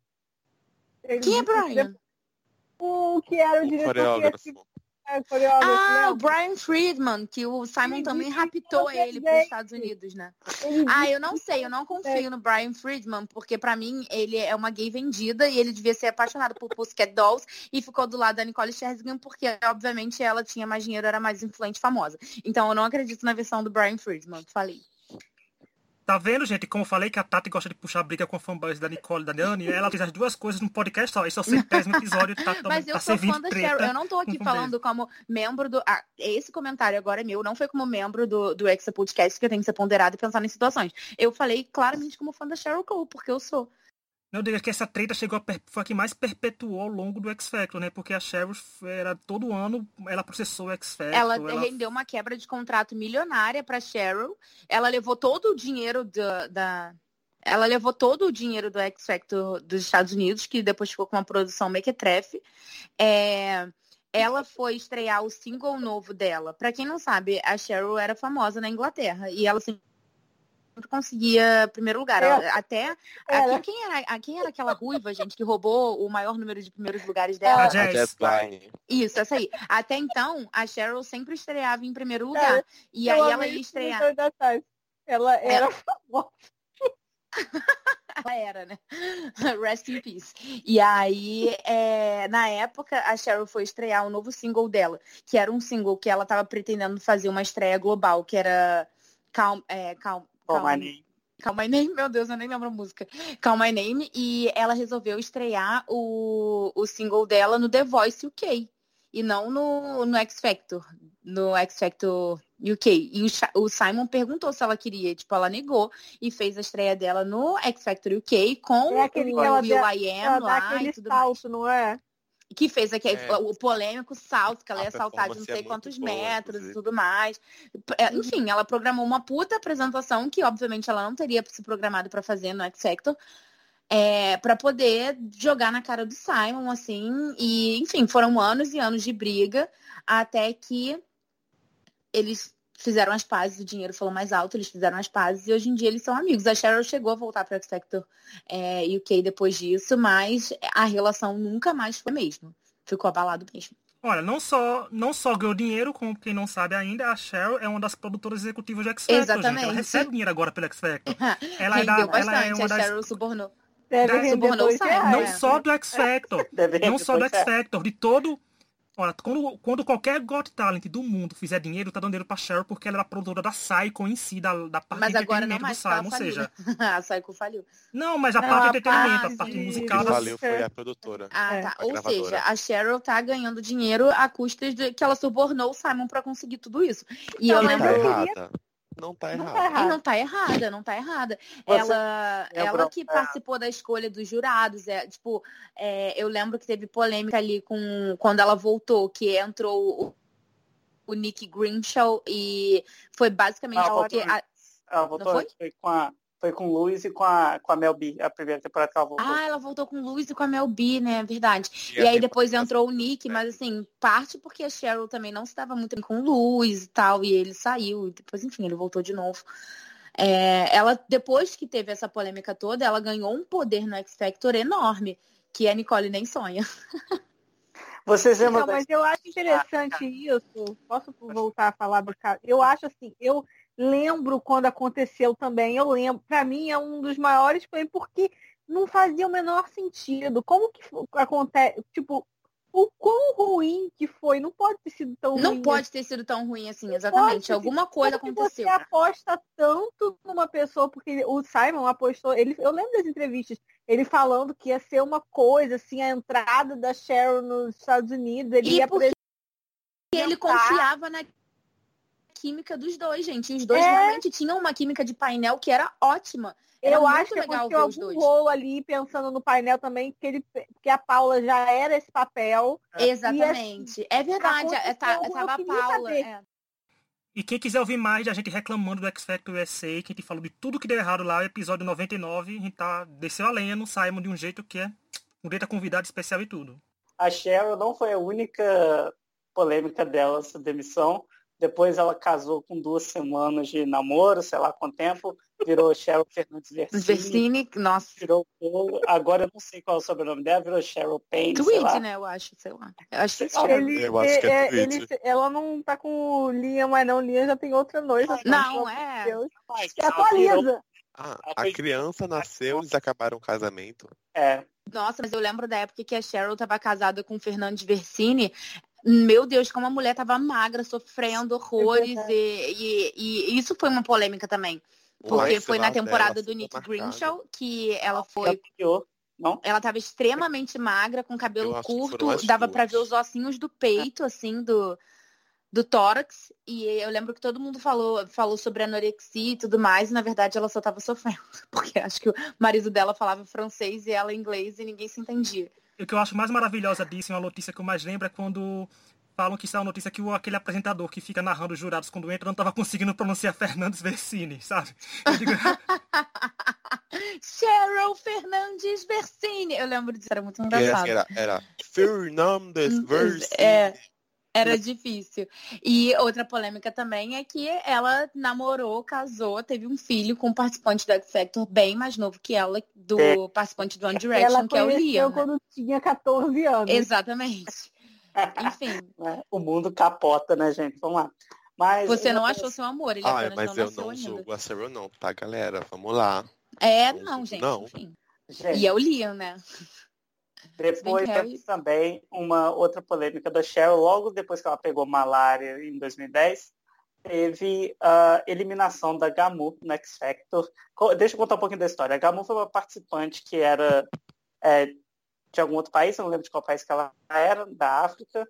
Quem é Brian? O que era o diretor que é, ah, o Brian Friedman, que o Simon também raptou ele para os Estados Unidos, né? Ah, eu não sei, eu não confio no Brian Friedman, porque para mim ele é uma gay vendida e ele devia ser apaixonado por Pussycat Dolls e ficou do lado da Nicole Scherzinger porque, obviamente, ela tinha mais dinheiro, era mais influente famosa. Então eu não acredito na versão do Brian Friedman, falei. Tá vendo, gente? Como eu falei que a Tati gosta de puxar briga com a fanbase da Nicole e da Dani, ela fez as duas coisas num podcast só. Esse é o centésimo <laughs> episódio. Tá, Mas eu tá sou fã da Cheryl. Eu não tô aqui falando como membro do. Ah, esse comentário agora é meu, não foi como membro do, do Exa Podcast, que eu tenho que ser ponderado e pensar em situações. Eu falei claramente como fã da Cheryl Cole, porque eu sou. Não diga que essa treta chegou a per... foi a que mais perpetuou ao longo do X Factor, né? Porque a Cheryl era todo ano ela processou o X Factor. Ela, ela... rendeu uma quebra de contrato milionária para Cheryl. Ela levou todo o dinheiro da, da ela levou todo o dinheiro do X Factor dos Estados Unidos, que depois ficou com uma produção mequetrefe. É, ela foi estrear o single novo dela. Para quem não sabe, a Cheryl era famosa na Inglaterra e ela sempre conseguia primeiro lugar. É. Até é. A, quem, era, a, quem era aquela ruiva, gente, que roubou o maior número de primeiros lugares dela? A Jess Isso, essa aí. Até então, a Cheryl sempre estreava em primeiro lugar. É. E aí ela ia estrear. Ela era famosa. <laughs> ela era, né? <laughs> Rest in peace. E aí, é, na época, a Cheryl foi estrear um novo single dela, que era um single que ela estava pretendendo fazer uma estreia global, que era Calm, é, Calm, Call My Name. Call My Name, meu Deus, eu nem lembro a música. Call My Name, e ela resolveu estrear o, o single dela no The Voice UK. E não no, no X Factor. No X Factor UK. E o, o, Simon perguntou se ela queria. Tipo, ela negou e fez a estreia dela no X Factor UK com é aquele o Will I Am lá e tudo salto, mais. não é? Que fez aqui, é. o polêmico salto, que ela ia saltar de não é sei é quantos boa, metros e tudo mais. É. Enfim, ela programou uma puta apresentação que, obviamente, ela não teria se programado para fazer no X Factor. É, para poder jogar na cara do Simon, assim, e enfim, foram anos e anos de briga até que eles fizeram as pazes, o dinheiro falou mais alto, eles fizeram as pazes e hoje em dia eles são amigos. A Cheryl chegou a voltar para o X Factor é, UK depois disso, mas a relação nunca mais foi mesmo. Ficou abalado mesmo. Olha, não só, não só ganhou dinheiro, como quem não sabe ainda, a Cheryl é uma das produtoras executivas do X Factor. Exatamente. Gente. Ela recebe dinheiro agora pelo X Factor. <laughs> Ela, é da, ela é uma das... Cheryl subornou. Deve subornou não só do X Factor. não só do X Factor, de todo Olha, quando, quando qualquer Got Talent do mundo fizer dinheiro, tá dando dinheiro pra Cheryl porque ela era produtora da Psycho em si, da, da parte mas de agora não mais, do Simon, ou seja... <laughs> a Psycho faliu. Não, mas a não, parte de entretenimento, a parte musical... Da... Valeu foi a produtora. Ah, é. tá. Ou gravadora. seja, a Cheryl tá ganhando dinheiro a custas de que ela subornou o Simon pra conseguir tudo isso. E não, eu lembro... Tá errada. Não tá errada. Não tá errada, não tá errada. Não tá errada. ela, ela que participou da escolha dos jurados. É, tipo, é, eu lembro que teve polêmica ali com quando ela voltou, que entrou o, o Nick Grimshaw e foi basicamente ah, porque. A... Ela voltou, foi? foi com a foi com o Luiz e com a, com a Mel B, a primeira temporada que ela voltou. Ah, ela voltou com o Luiz e com a Mel B, né? Verdade. E, e aí depois entrou o Nick, mas assim, parte porque a Cheryl também não estava muito bem com o Luiz e tal, e ele saiu, e depois, enfim, ele voltou de novo. É, ela, depois que teve essa polêmica toda, ela ganhou um poder no X Factor enorme, que a Nicole nem sonha. <laughs> Vocês lembram? Não, mas eu acho interessante isso. Posso voltar a falar do caso? Eu acho assim, eu lembro quando aconteceu também, eu lembro, para mim é um dos maiores, porque não fazia o menor sentido. Como que acontece, tipo, o quão ruim que foi. Não pode ter sido tão não ruim. Não pode assim. ter sido tão ruim assim, exatamente. Alguma coisa aconteceu. Você aposta tanto numa pessoa, porque o Simon apostou. Ele, eu lembro das entrevistas, ele falando que ia ser uma coisa, assim, a entrada da Cheryl nos Estados Unidos. Ele e ia porque ele confiava na química dos dois, gente. E os dois é... realmente tinham uma química de painel que era ótima. Era eu acho que aconteceu algum rolo ali, pensando no painel também, que, ele, que a Paula já era esse papel. Exatamente. Assim, é verdade, é, tá, tava a Paula. É. E quem quiser ouvir mais da gente reclamando do X Factor USA, que a gente falou de tudo que deu errado lá, episódio 99, a gente tá, desceu a lenha no Simon de um jeito que é um jeito convidado especial e tudo. A Cheryl não foi a única polêmica dela, essa demissão. Depois ela casou com duas semanas de namoro, sei lá quanto tempo, virou Cheryl Fernandes Versini. Versini, nossa. Virou, agora eu não sei qual é o sobrenome dela, virou Cheryl Payne, Tweet, né, eu acho, sei lá. Eu acho que, é ele, eu acho que é, é ele, ela não tá com Liam, mas não, Liam já tem outra noiva. Não, é. Deus. É atualiza. Ah, a criança nasceu, eles acabaram o casamento. É. Nossa, mas eu lembro da época que a Cheryl estava casada com o Fernandes Versini. Meu Deus, como a mulher estava magra, sofrendo horrores. É e, e, e, isso foi uma polêmica também. Porque foi na temporada do Nick Grinshaw que ela foi. Não? Ela estava extremamente magra, com cabelo curto, dava para ver os ossinhos do peito, assim, do, do tórax. E eu lembro que todo mundo falou, falou sobre anorexia e tudo mais, e na verdade ela só estava sofrendo. <laughs> Porque acho que o marido dela falava francês e ela inglês e ninguém se entendia o que eu acho mais maravilhosa disso, uma notícia que eu mais lembro, é quando falam que isso é uma notícia que o, aquele apresentador que fica narrando os jurados quando entra não estava conseguindo pronunciar <laughs> Fernandes Versini, sabe? Digo... <laughs> Cheryl Fernandes Versini. Eu lembro disso, era muito engraçado. Era, era Fernandes hum, Versini. É, era difícil. E outra polêmica também é que ela namorou, casou, teve um filho com um participante do X Factor bem mais novo que ela, do é. participante do One Direction, que é o Liam. Né? quando tinha 14 anos. Exatamente. Enfim. <laughs> É, o mundo capota, né, gente? Vamos lá. Mas Você não achou seu amor, ele ah, mas eu não julgo a Sarah não, tá, galera? Vamos lá. É, não, gente, não. enfim. Gente. E é o Liam, né? Depois teve também uma outra polêmica da Cheryl, logo depois que ela pegou malária em 2010, teve a eliminação da Gamu no X Factor. Deixa eu contar um pouquinho da história. A Gamu foi uma participante que era é, de algum outro país, eu não lembro de qual país que ela era, da África,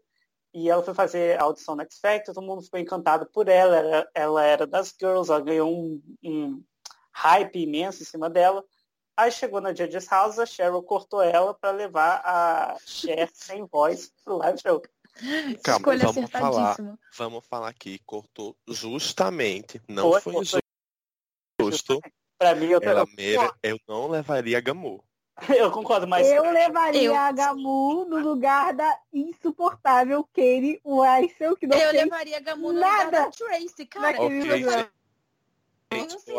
e ela foi fazer a audição no X Factor, todo mundo ficou encantado por ela, ela, ela era das girls, ela ganhou um, um hype imenso em cima dela. Aí chegou na Judge's House, a Cheryl cortou ela para levar a Cher <laughs> sem voz pro live show. Calma, vamos falar, vamos falar aqui, cortou justamente, não foi, foi justo. justo. Para mim, eu, ela mere... eu não levaria a Gamu. <laughs> Eu concordo, mas. Eu levaria eu... a Gamu no lugar da insuportável Katie Weissel, que não Eu levaria a Gamu no nada lugar da Tracy, cara. Okay,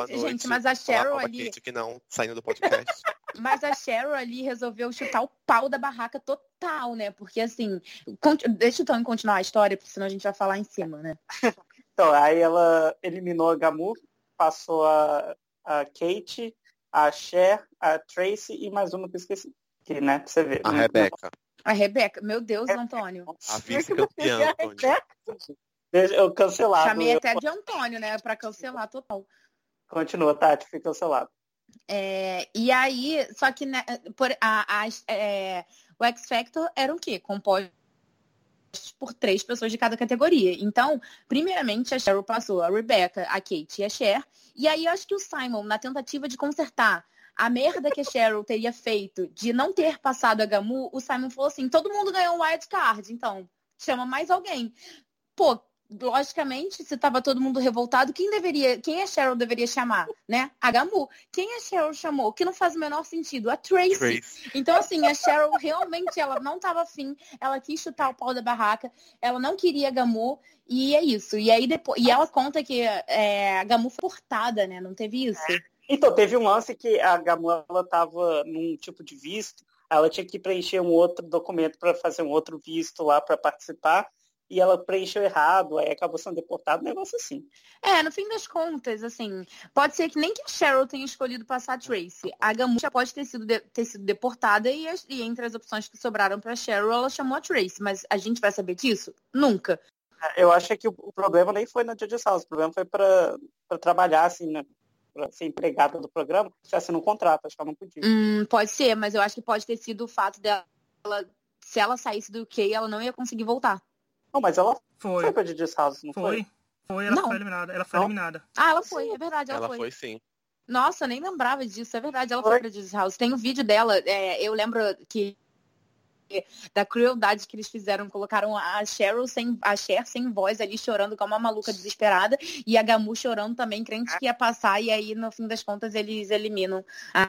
gente, mas a Cheryl ali. que não, saindo do podcast. <laughs> mas a Cheryl ali resolveu chutar o pau da barraca total, né? Porque assim, deixa o Tony continuar a história, porque senão a gente vai falar em cima, né? <laughs> então, aí ela eliminou a Gamu, passou a, a Kate, a Cher, a Tracy e mais uma que eu esqueci. Que, né, pra você ver. A Rebeca. A Rebeca, meu Deus, Antônio. A vice-campeã, <laughs> Antônio. Eu cancelado. Chamei até de Antônio, né? Pra cancelar total. Continua, Tati, fica cancelado. É, e aí, só que né, por, a, a, é, o X Factor era o quê? Composto por três pessoas de cada categoria. Então, primeiramente, a Cheryl passou a Rebecca, a Kate e a Cher. E aí, eu acho que o Simon, na tentativa de consertar a merda que a Cheryl teria feito de não ter passado a Gamu, o Simon falou assim: todo mundo ganhou um wild card, então chama mais alguém. Pô, logicamente, se tava todo mundo revoltado, quem deveria, quem a Cheryl deveria chamar, né? A Gamu. Quem a Cheryl chamou? Que não faz o menor sentido, a Tracy. Trace. Então, assim, a Cheryl realmente, ela não tava afim, ela quis chutar o pau da barraca, ela não queria a Gamu, e é isso. E aí depois, e ela conta que é, a Gamu foi portada, né? Não teve isso. Então, teve um lance que a Gamu, ela tava num tipo de visto, ela tinha que preencher um outro documento para fazer um outro visto lá para participar e ela preencheu errado, aí acabou sendo deportado, um negócio assim. É, no fim das contas, assim, pode ser que nem que a Cheryl tenha escolhido passar a Tracy. A Gamusha pode ter sido, de, ter sido deportada e, e, entre as opções que sobraram para Cheryl, ela chamou a Tracy. Mas a gente vai saber disso? Nunca. É, eu acho que o, problema nem foi na Judge House, o problema foi para trabalhar, assim, né? Pra ser empregada do programa, se tivesse no contrato, acho que ela não podia. Hum, pode ser, mas eu acho que pode ter sido o fato dela, se ela saísse do UK, ela não ia conseguir voltar. Não, mas ela foi, foi pra Didi's House, não foi? Foi, foi ela não. foi eliminada. Ela foi não. eliminada. Ah, ela foi, é verdade, ela, ela foi. foi sim. Nossa, nem lembrava disso, é verdade, ela foi, foi pra Didi's House. Tem um vídeo dela, é, eu lembro que da crueldade que eles fizeram, colocaram a Cheryl sem a Cher sem voz ali chorando como uma maluca desesperada e a Gamu chorando também, crente que ia passar e aí no fim das contas eles eliminam a,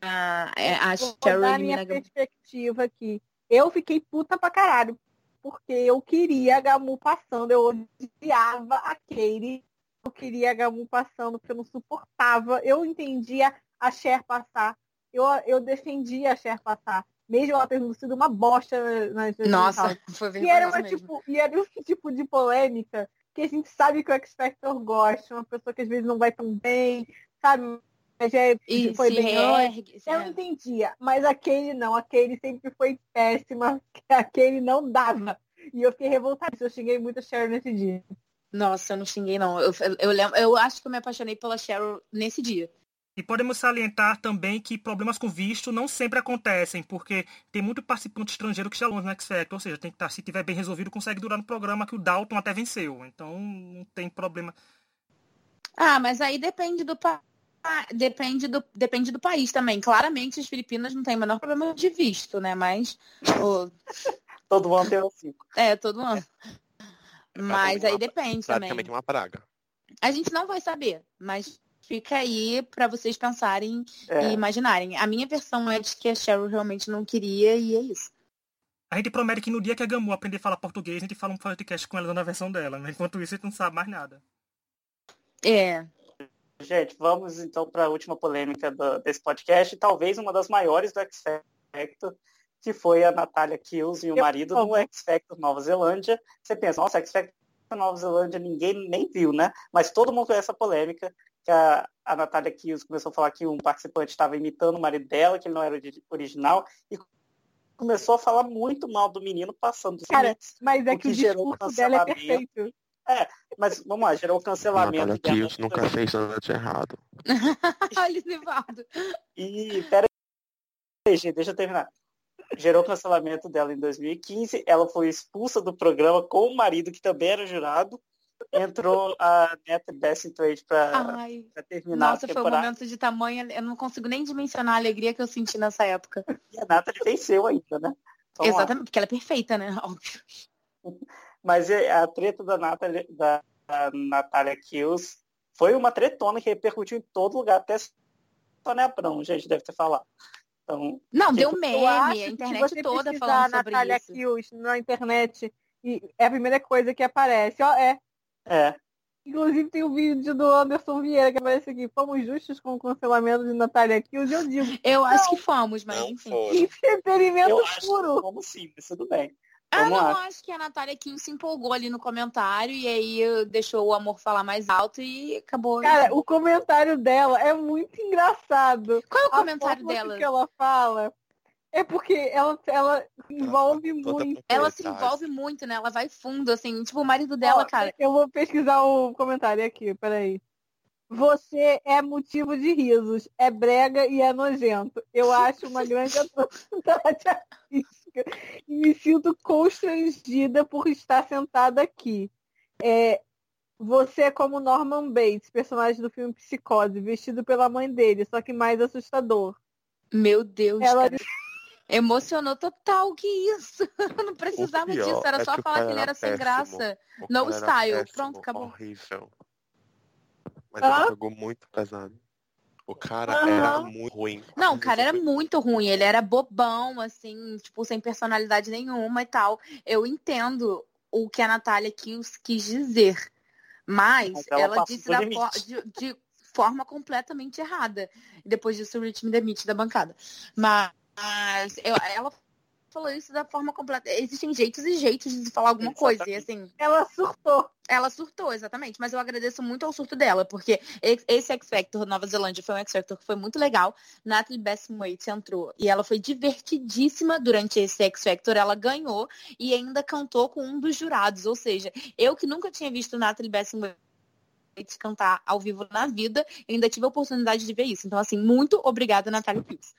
a, a Cheryl Vou dar minha perspectiva aqui. Eu fiquei puta pra caralho, porque eu queria a Gamu passando, eu odiava a Katie, eu queria a Gamu passando, porque eu não suportava, eu entendia a Cher passar, eu, eu defendia a Cher passar, mesmo ela tendo sido uma bosta nas Nossa, foi e era uma, tipo E era um <laughs> tipo de polêmica que a gente sabe que o X Factor gosta, uma pessoa que às vezes não vai tão bem, sabe? Já é, e foi bem ergue, Eu não entendia, mas aquele não, aquele sempre foi péssima, <laughs> aquele não dava. E eu fiquei revoltada, eu xinguei muito a Cheryl nesse dia. Nossa, eu não xinguei não. Eu, eu, lembro, eu acho que eu me apaixonei pela Cheryl nesse dia. E podemos salientar também que problemas com visto não sempre acontecem, porque tem muito participante estrangeiro que está longe no X Factor, ou seja, tem que estar, se tiver bem resolvido, consegue durar no programa que o Dalton até venceu. Então não tem problema. Ah, mas aí depende do país ah, depende do, depende do país também. Claramente, as Filipinas não têm o menor problema de visto, né? Mas. O... <laughs> todo ano tem um cinco. É, todo ano. mas aí depende também. Praticamente uma praga. A gente não vai saber, mas fica aí para vocês pensarem é. e imaginarem. A minha versão é de que a Cheryl realmente não queria e é isso. A gente promete que no dia que a Gamu aprender a falar português, a gente fala um podcast com ela na versão dela. Mas enquanto isso, a gente não sabe mais nada. É, Gente, vamos então para a última polêmica do, desse podcast, talvez uma das maiores do X Factor, que foi a Natália Kills e o marido no X Factor Nova Zelândia. Você pensa, nossa, X Factor Nova Zelândia ninguém nem viu, né? Mas todo mundo conhece essa polêmica, que a, a Natália Kills começou a falar que um participante estava imitando o marido dela, que ele não era original, e começou a falar muito mal do menino passando dos Cara, limites, mas é que o, discurso dela é perfeito. É, mas vamos lá, gerou cancelamento. Natália Kills nunca fez nada de errado. <laughs> Olha, Zivaldo. E, pera aí, gente, deixa eu terminar. Gerou cancelamento dela em 2015, ela foi expulsa do programa com o marido, que também era jurado. Entrou a Neta Trade para terminar Nossa, foi um momento de tamanho, eu não consigo nem dimensionar a alegria que eu senti nessa época. E a Natalie venceu ainda, né? Vamos Exatamente, lá. porque ela é perfeita, né? Óbvio. <laughs> Mas a treta da Natália, da Natália Kills foi uma tretona que repercutiu em todo lugar, até Sônia Abrão, gente deve ter falado. Então, não, deu meme, a internet toda falando sobre Natália isso. Kills na internet e é a primeira coisa que aparece, ó, é. É. Inclusive tem o um vídeo do Anderson Vieira que aparece aqui. Fomos justos com o cancelamento de Natália Kills? Eu digo. Eu não, acho que fomos, mas enfim. <laughs> Entretenimento puro. Acho que sim, mas tudo bem. Ah, não, lá. acho que a Natália Kim se empolgou ali no comentário e aí deixou o amor falar mais alto e acabou. Cara, o comentário dela é muito engraçado. Qual é o a comentário dela? que ela fala é porque ela, ela se envolve ela muito. Ela se envolve muito, né? Ela vai fundo, assim, tipo o marido dela, Ó, cara. Eu vou pesquisar o comentário aqui, peraí. Você é motivo de risos, é brega e é nojento. Eu <laughs> acho uma grande atrocidade <laughs> artística e me sinto constrangida por estar sentada aqui. É, você é como Norman Bates, personagem do filme Psicose, vestido pela mãe dele, só que mais assustador. Meu Deus. Ela... Emocionou total, que isso? <laughs> Não precisava disso, era é só que falar cara que ele era sem péssimo. graça. O No cara style. péssimo, Pronto, acabou. Horrível. Mas Hã? ele pegou muito pesado. O cara Aham. era muito ruim. Não, o cara era Muito ruim, ele era bobão, assim, tipo, sem personalidade nenhuma e tal. Eu entendo o que a Natália quis, quis dizer, mas, ela ela disse da for- de, de forma completamente errada. E depois disso, o Rich me demite da bancada. Mas eu- ela falou isso da forma completa. Existem jeitos e jeitos de falar alguma coisa. E assim, Ela surtou. ela surtou, exatamente. Mas eu agradeço muito ao surto dela, porque esse X Factor Nova Zelândia foi um X Factor que foi muito legal. Natalie Bassingwaite entrou e ela foi divertidíssima durante esse X Factor. Ela ganhou e ainda cantou com um dos jurados. Ou seja, eu que nunca tinha visto Natalie Bassingwaite cantar ao vivo na vida, ainda tive a oportunidade de ver isso. Então, assim, muito obrigada, Natália Pills.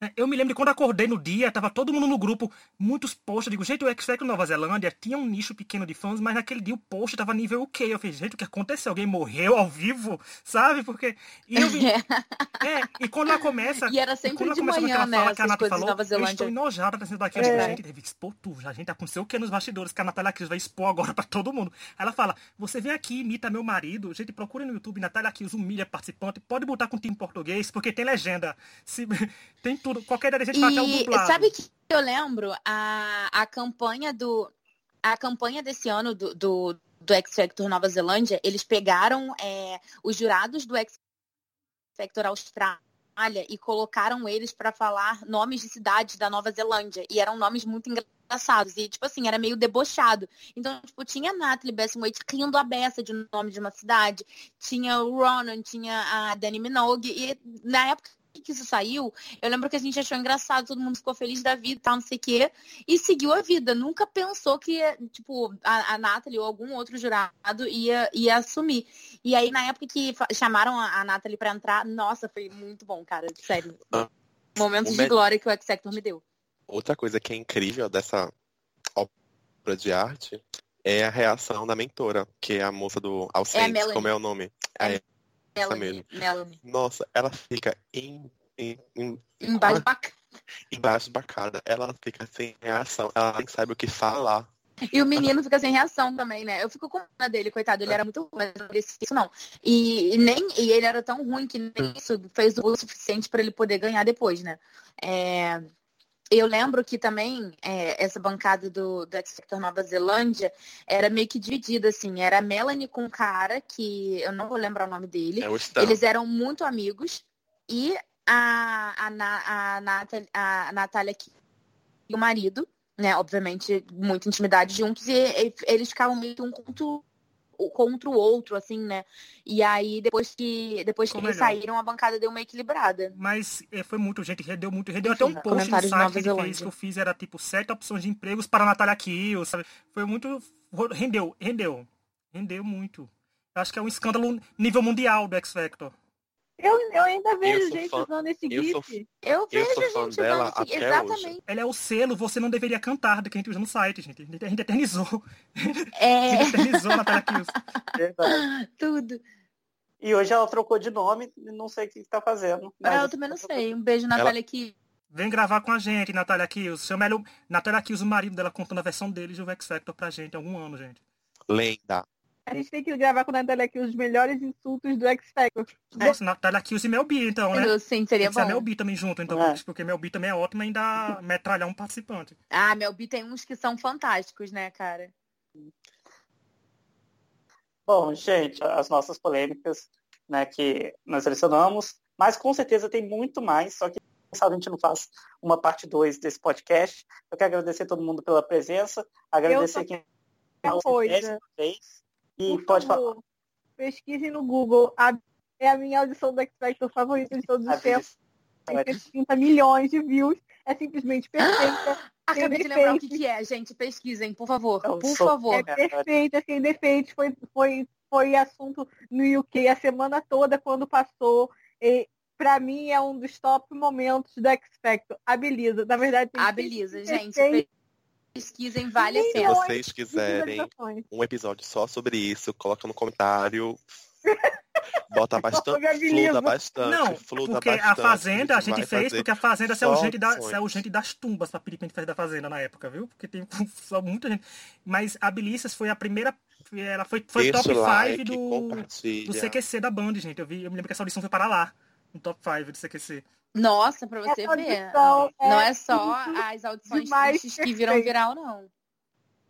É, Eu me lembro de quando acordei no dia, tava todo mundo no grupo, muitos posts. Eu digo, gente, o X Factor Nova Zelândia tinha um nicho pequeno de fãs, mas naquele dia o post tava nível o quê? Eu falei, gente, o que aconteceu? Alguém morreu ao vivo? Sabe? Porque. E, eu vi... <laughs> é, e quando ela começa. E era sempre quando ela de começa manhã, né? fala que a Nath falou, Nova eu estou Zelândia. enojada pensando daqui. Eu É. digo, gente, que expor tudo. Já, gente, aconteceu o que nos bastidores? Que a Natália Cris vai expor agora pra todo mundo. Ela fala, você vem aqui, imita meu marido. Gente, procure no YouTube, Natália Cris humilha participante. Pode botar com time português, porque tem legenda. Se... <laughs> Tem tudo. Qualquer ideia a gente E dublado. sabe que eu lembro? A, a campanha do a campanha desse ano do, do, do X Factor Nova Zelândia, eles pegaram é, os jurados do X Factor Austrália e colocaram eles para falar nomes de cidades da Nova Zelândia. E eram nomes muito engraçados. E tipo assim era meio debochado. Então tipo tinha a Natalie Bassingwaite rindo a beça de nome de uma cidade. Tinha o Ronan tinha a Dani Minogue e na época que isso saiu, eu lembro que a gente achou engraçado, todo mundo ficou feliz da vida, tal, não sei o quê, e seguiu a vida. Nunca pensou que, tipo, a, a Nathalie ou algum outro jurado ia, ia assumir. E aí, na época que chamaram a, a Nathalie pra entrar, nossa, foi muito bom, cara, sério. Ah, Momentos de me- glória que o X Factor me deu. Outra coisa que é incrível dessa obra de arte é a reação da mentora, que é a moça do Alcentes, Melanie. como é o nome? É É, Melanie, Melanie. Nossa, ela fica em, em, em, Embaixo bacana. embaixo bacada. Ela fica sem reação. Ela nem sabe o que falar. E o menino fica sem reação também, né? Eu fico com pena dele, coitado. Ele era muito ruim, mas não merecia isso não. E, e nem, e ele era tão ruim que nem isso fez o suficiente para ele poder ganhar depois, né? É, eu lembro que também é, essa bancada do, do X Factor Nova Zelândia era meio que dividida, assim. Era a Melanie com um cara, que eu não vou lembrar o nome dele. É o Stan. Eles eram muito amigos. E a, a, Na- a, Natália, a Natália e o marido, né? Obviamente, muita intimidade juntos. E, e eles ficavam meio que um contra, o- contra o outro, assim, né? E aí, depois que, depois que eles saíram, a bancada deu uma equilibrada. Mas é, foi muito, gente, rendeu muito. Rendeu Enfim, até um post no site que ele fez, que eu fiz, era tipo sete opções de empregos para a Natália Kiel, sabe? Foi muito. Rendeu, rendeu. Rendeu muito. Acho que é um escândalo nível mundial do X Factor. Eu, eu ainda vejo sou gente fã- usando esse eu sou GIF. Eu Eu vejo sou fã gente dela usando esse- Exatamente. Ela é o selo, você não deveria cantar, do que a gente usa no site, gente. A gente- A eternizou. A É, gente eternizou <laughs> a Natália Kiel. Verdade. tudo. E hoje ela trocou de nome não sei o que está fazendo. Ah, eu também não sei. Um beijo, Natália, aqui. Vem gravar com a gente, Natália. Chama ela, o- Natália Kiel, o marido dela, contando a versão deles do X Factor pra gente, há algum ano, gente. Lenda. A gente tem que gravar com a Natália aqui os melhores insultos do X Factor. Nossa, Natália Kiel e Mel B, então, né? Sim, seria Tem a Mel bom. B também junto, então, É. porque Mel B também é ótima e ainda metralhar um participante. Ah, Mel B tem uns que são fantásticos, né, cara? Bom, gente, as nossas polêmicas, né, que nós selecionamos, mas com certeza tem muito mais, só que a gente não faz uma parte 2 desse podcast. Eu quero agradecer todo mundo pela presença, agradecer quem coisa. fez. E Por pode falar. favor, pesquisem no Google. A- é a minha audição do X Factor favorita de todos os tempos. Tem 30 milhões de views. É simplesmente perfeita. Acabei de lembrar o que, que é, gente. Pesquisem, por favor. Eu Por sou- favor. É perfeita, sem defeitos. Foi, foi, foi assunto no UK a semana toda quando passou. E, pra mim é um dos top momentos do X Factor. A Belisa. Na verdade, tem A 30 Belisa, gente. Pesquisem, vale a Se pena. eu. vocês quiserem um episódio só sobre isso, coloca no comentário. Bota <laughs> bastante, fluda bastante. Não, fluda porque bastante, a Fazenda a gente fez, porque a Fazenda saiu gente, da, saiu gente das tumbas pra pedir pra gente fazer da Fazenda na época, viu? Porque tem <laughs> só muita gente. Mas a Belícias foi a primeira, ela foi, foi Deixa top o like, 5 do, do CQC da Band, gente. Eu, vi, eu me lembro que essa audição foi para lá, no top 5 do CQC. Nossa, pra você Essa ver. audição Não é é só as audições tristes que viram viral, não.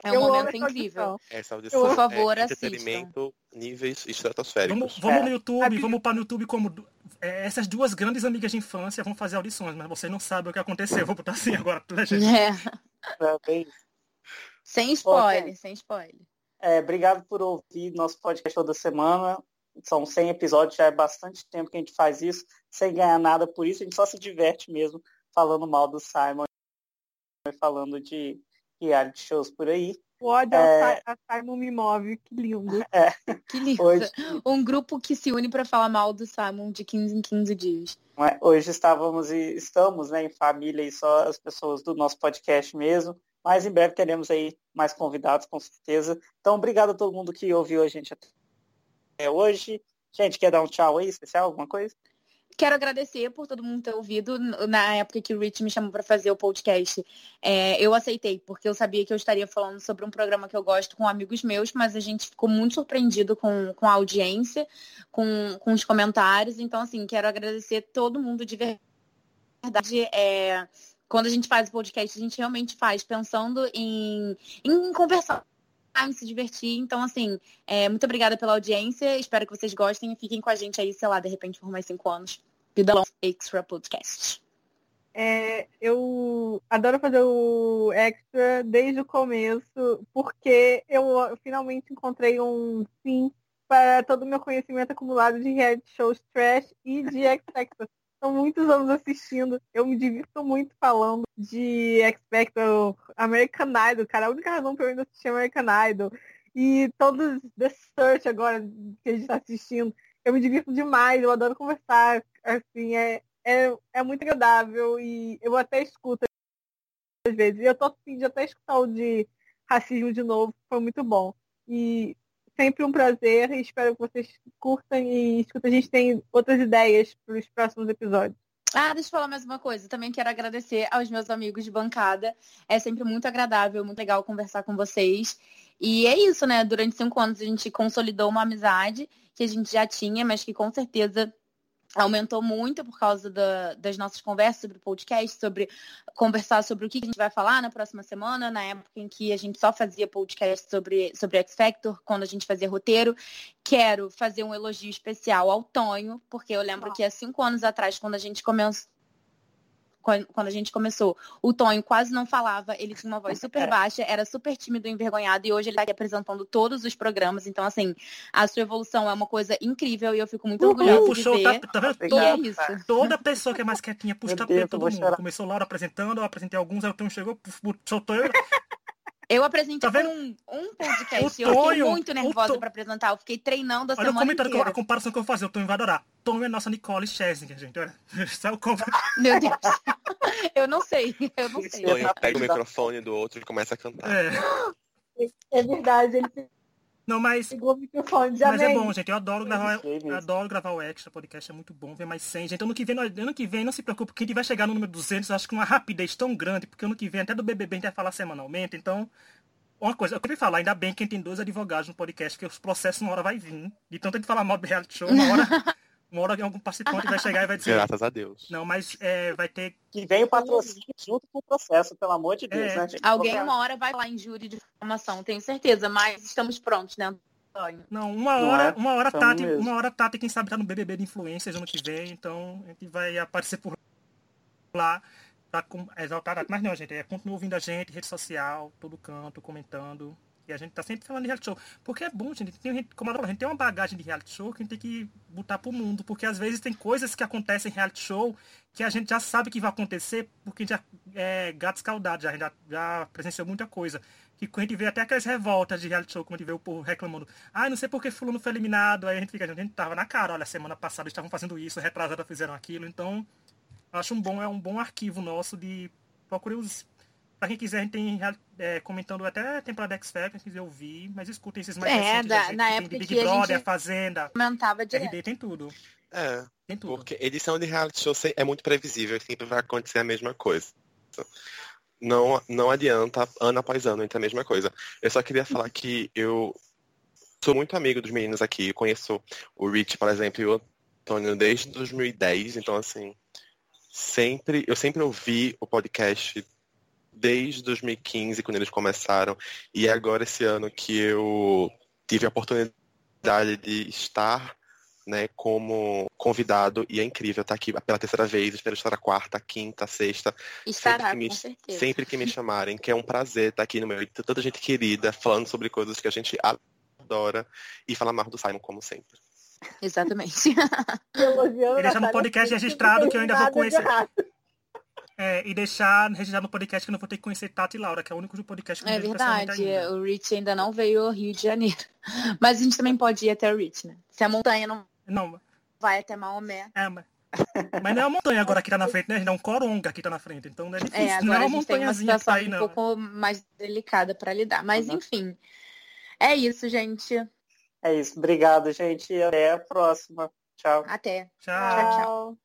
É um Eu momento incrível. Essa audição Por favor, é assistam. entretenimento níveis estratosféricos. Vamos, vamos no A YouTube, vamos para no YouTube como é, essas duas grandes amigas de infância vão fazer audições, mas vocês não sabem o que aconteceu. Eu Vou botar assim agora, <laughs> gente? É. É, Sem spoiler, sem spoiler. é, obrigado por ouvir nosso podcast toda semana. São 100 episódios, já é bastante tempo que a gente faz isso, sem ganhar nada por isso. A gente só se diverte mesmo falando mal do Simon e falando de reality shows por aí. O ódio É. a Simon me move, que lindo. Que lindo. Hoje, Um grupo que se une pra falar mal do Simon de 15 em 15 dias. é? hoje estávamos e estamos né, em família e só as pessoas do nosso podcast mesmo. Mas em breve teremos aí mais convidados, com certeza. Então, obrigado a todo mundo que ouviu a gente até hoje. Gente, quer dar um tchau aí, especial, alguma coisa? Quero agradecer por todo mundo ter ouvido. Na época que o Rich me chamou para fazer o podcast, é, eu aceitei, porque eu sabia que eu estaria falando sobre um programa que eu gosto com amigos meus, mas a gente ficou muito surpreendido com, com a audiência, com, com os comentários. Então, assim, quero agradecer todo mundo de verdade. É, quando a gente faz o podcast, a gente realmente faz pensando em, em conversar em se divertir. Então, assim, é, muito obrigada pela audiência. Espero que vocês gostem e fiquem com a gente aí, sei lá, de repente por mais cinco anos. Vida Long Extra Podcast. É, eu adoro fazer o extra desde o começo, porque eu finalmente encontrei um fim para todo o meu conhecimento acumulado de reality shows trash e de X Factor. São muitos anos assistindo, eu me divirto muito falando de Factor, American Idol, cara, a única razão para eu ainda assistir American Idol e todos The Search agora que a gente está assistindo, eu me divirto demais, eu adoro conversar, assim, é, é, é muito agradável e eu até escuto às vezes. E eu tô afim de até escutar o de racismo de novo, foi muito bom. E sempre um prazer e espero que vocês curtam e escutem. A gente tem outras ideias para os próximos episódios. Ah, deixa eu falar mais uma coisa. Também quero agradecer aos meus amigos de bancada. É sempre muito agradável, muito legal conversar com vocês. E é isso, né? Durante cinco anos a gente consolidou uma amizade que a gente já tinha, mas que com certeza aumentou muito por causa da, das nossas conversas sobre podcast, sobre conversar sobre o que a gente vai falar na próxima semana, na época em que a gente só fazia podcast sobre, sobre X Factor, quando a gente fazia roteiro. Quero fazer um elogio especial ao Tonho, porque eu lembro que há cinco anos atrás, quando a gente começou quando a gente começou, o Tonho quase não falava, ele tinha uma voz <laughs> super baixa, era super tímido e envergonhado, e hoje ele está aqui apresentando todos os programas. Então, assim, a sua evolução é uma coisa incrível e eu fico muito orgulhosa de Puxou, ver. tá, tá vendo? E é isso. Toda pessoa que é mais quietinha puxa o tapete todo mundo. chorar. Começou Laura apresentando, eu apresentei alguns, aí o Tom chegou, soltou eu. Eu apresentei Tá vendo? um, um podcast, O eu fiquei Tonho, muito nervosa Tonho- para apresentar, eu fiquei treinando a Olha o semana eu- inteira. a comparação que eu vou fazer, o Tom vai adorar. Tom é nossa Nicole Scherzinger, gente. Olha, <laughs> como... Meu Deus. <laughs> eu não sei, eu não sei. Tonho pega o microfone do outro e começa a cantar. É. É verdade, ele Não, mas, pegou o microfone, já mas é bom, gente. Eu adoro gravar, eu adoro gravar o extra podcast, é muito bom ver mais 100. Gente, ano que vem, ano que vem, não se preocupe, quem vai chegar no número 200, eu acho que uma rapidez tão grande, porque ano que vem até do BBB a gente vai falar semanalmente, então... Uma coisa, eu queria falar, ainda bem que a gente tem dois advogados no podcast, que os processos uma hora vai vir. De tanto a gente falar mal do reality show, uma hora, <laughs> uma hora algum participante vai chegar e vai dizer. Graças a Deus. Não, mas é, vai ter. Que vem o patrocínio junto com o processo, pelo amor de Deus, É. né, gente? Alguém uma hora vai lá em júri de formação, tenho certeza, mas estamos prontos, né, Antônio? Não, uma Não hora, é? uma hora Tamo Tati, mesmo. uma hora Tati, quem sabe tá no BBB de influências ano que vem, então a gente vai aparecer por lá pra com- exaltar a Tati. Mas não, gente, é, continua ouvindo a gente, rede social, todo canto, comentando. E a gente tá sempre falando de reality show. Porque é bom, gente. Tem, como a gente tem uma bagagem de reality show que a gente tem que botar pro mundo. Porque às vezes tem coisas que acontecem em reality show que a gente já sabe que vai acontecer, porque já é gato escaldado, já, a já, já presenciou muita coisa. Que a gente vê até aquelas revoltas de reality show, quando a gente vê o povo reclamando. Ah, não sei por que fulano foi eliminado. Aí a gente fica, a gente tava na cara, olha, semana passada estavam fazendo isso, retrasada fizeram aquilo. Então, acho um bom, é um bom arquivo nosso de procurar os Pra quem quiser, a gente tem é, comentando até a temporada X Factor, quem quiser ouvir, mas escutem esses mais é, recentes. Da, na época tem Big que Brother, a gente Fazenda, comentava direto. RD, tem tudo. É, tem tudo. porque edição de reality show é muito previsível, sempre vai acontecer a mesma coisa. Não, não adianta, ano após ano, entre a mesma coisa. Eu só queria falar que eu sou muito amigo dos meninos aqui, eu conheço o Rich, por exemplo, e o Antônio desde 2010, então assim, sempre, eu sempre ouvi o podcast desde 2015, quando eles começaram, e agora esse ano que eu tive a oportunidade de estar né, como convidado e é incrível estar aqui pela terceira vez, espero estar a quarta, quinta, sexta. Estará, sempre que, me, com certeza. sempre que me chamarem, que é um prazer estar aqui no meio de tanta gente querida, falando sobre coisas que a gente adora e falar mais do Simon, como sempre. Exatamente. <laughs> e deixar no podcast registrado que eu ainda vou conhecer. É, e deixar registrado no podcast que eu não vou ter que conhecer Tati e Laura, que é o único podcast que eu É verdade, o Rich ainda não veio ao Rio de Janeiro. <laughs> Mas a gente também pode ir até o Rich, né? Se a montanha não, não. vai até Maomé. É, mas... mas não é uma montanha agora que tá na frente, né? Não é um coronga que tá na frente. Então não é difícil. É, agora não é uma a gente tem uma situação tá aí, um pouco mais delicada para lidar. Mas uhum. enfim. É isso, gente. É isso. Obrigado, gente. Até a próxima. Tchau. Até. Tchau, tchau. tchau.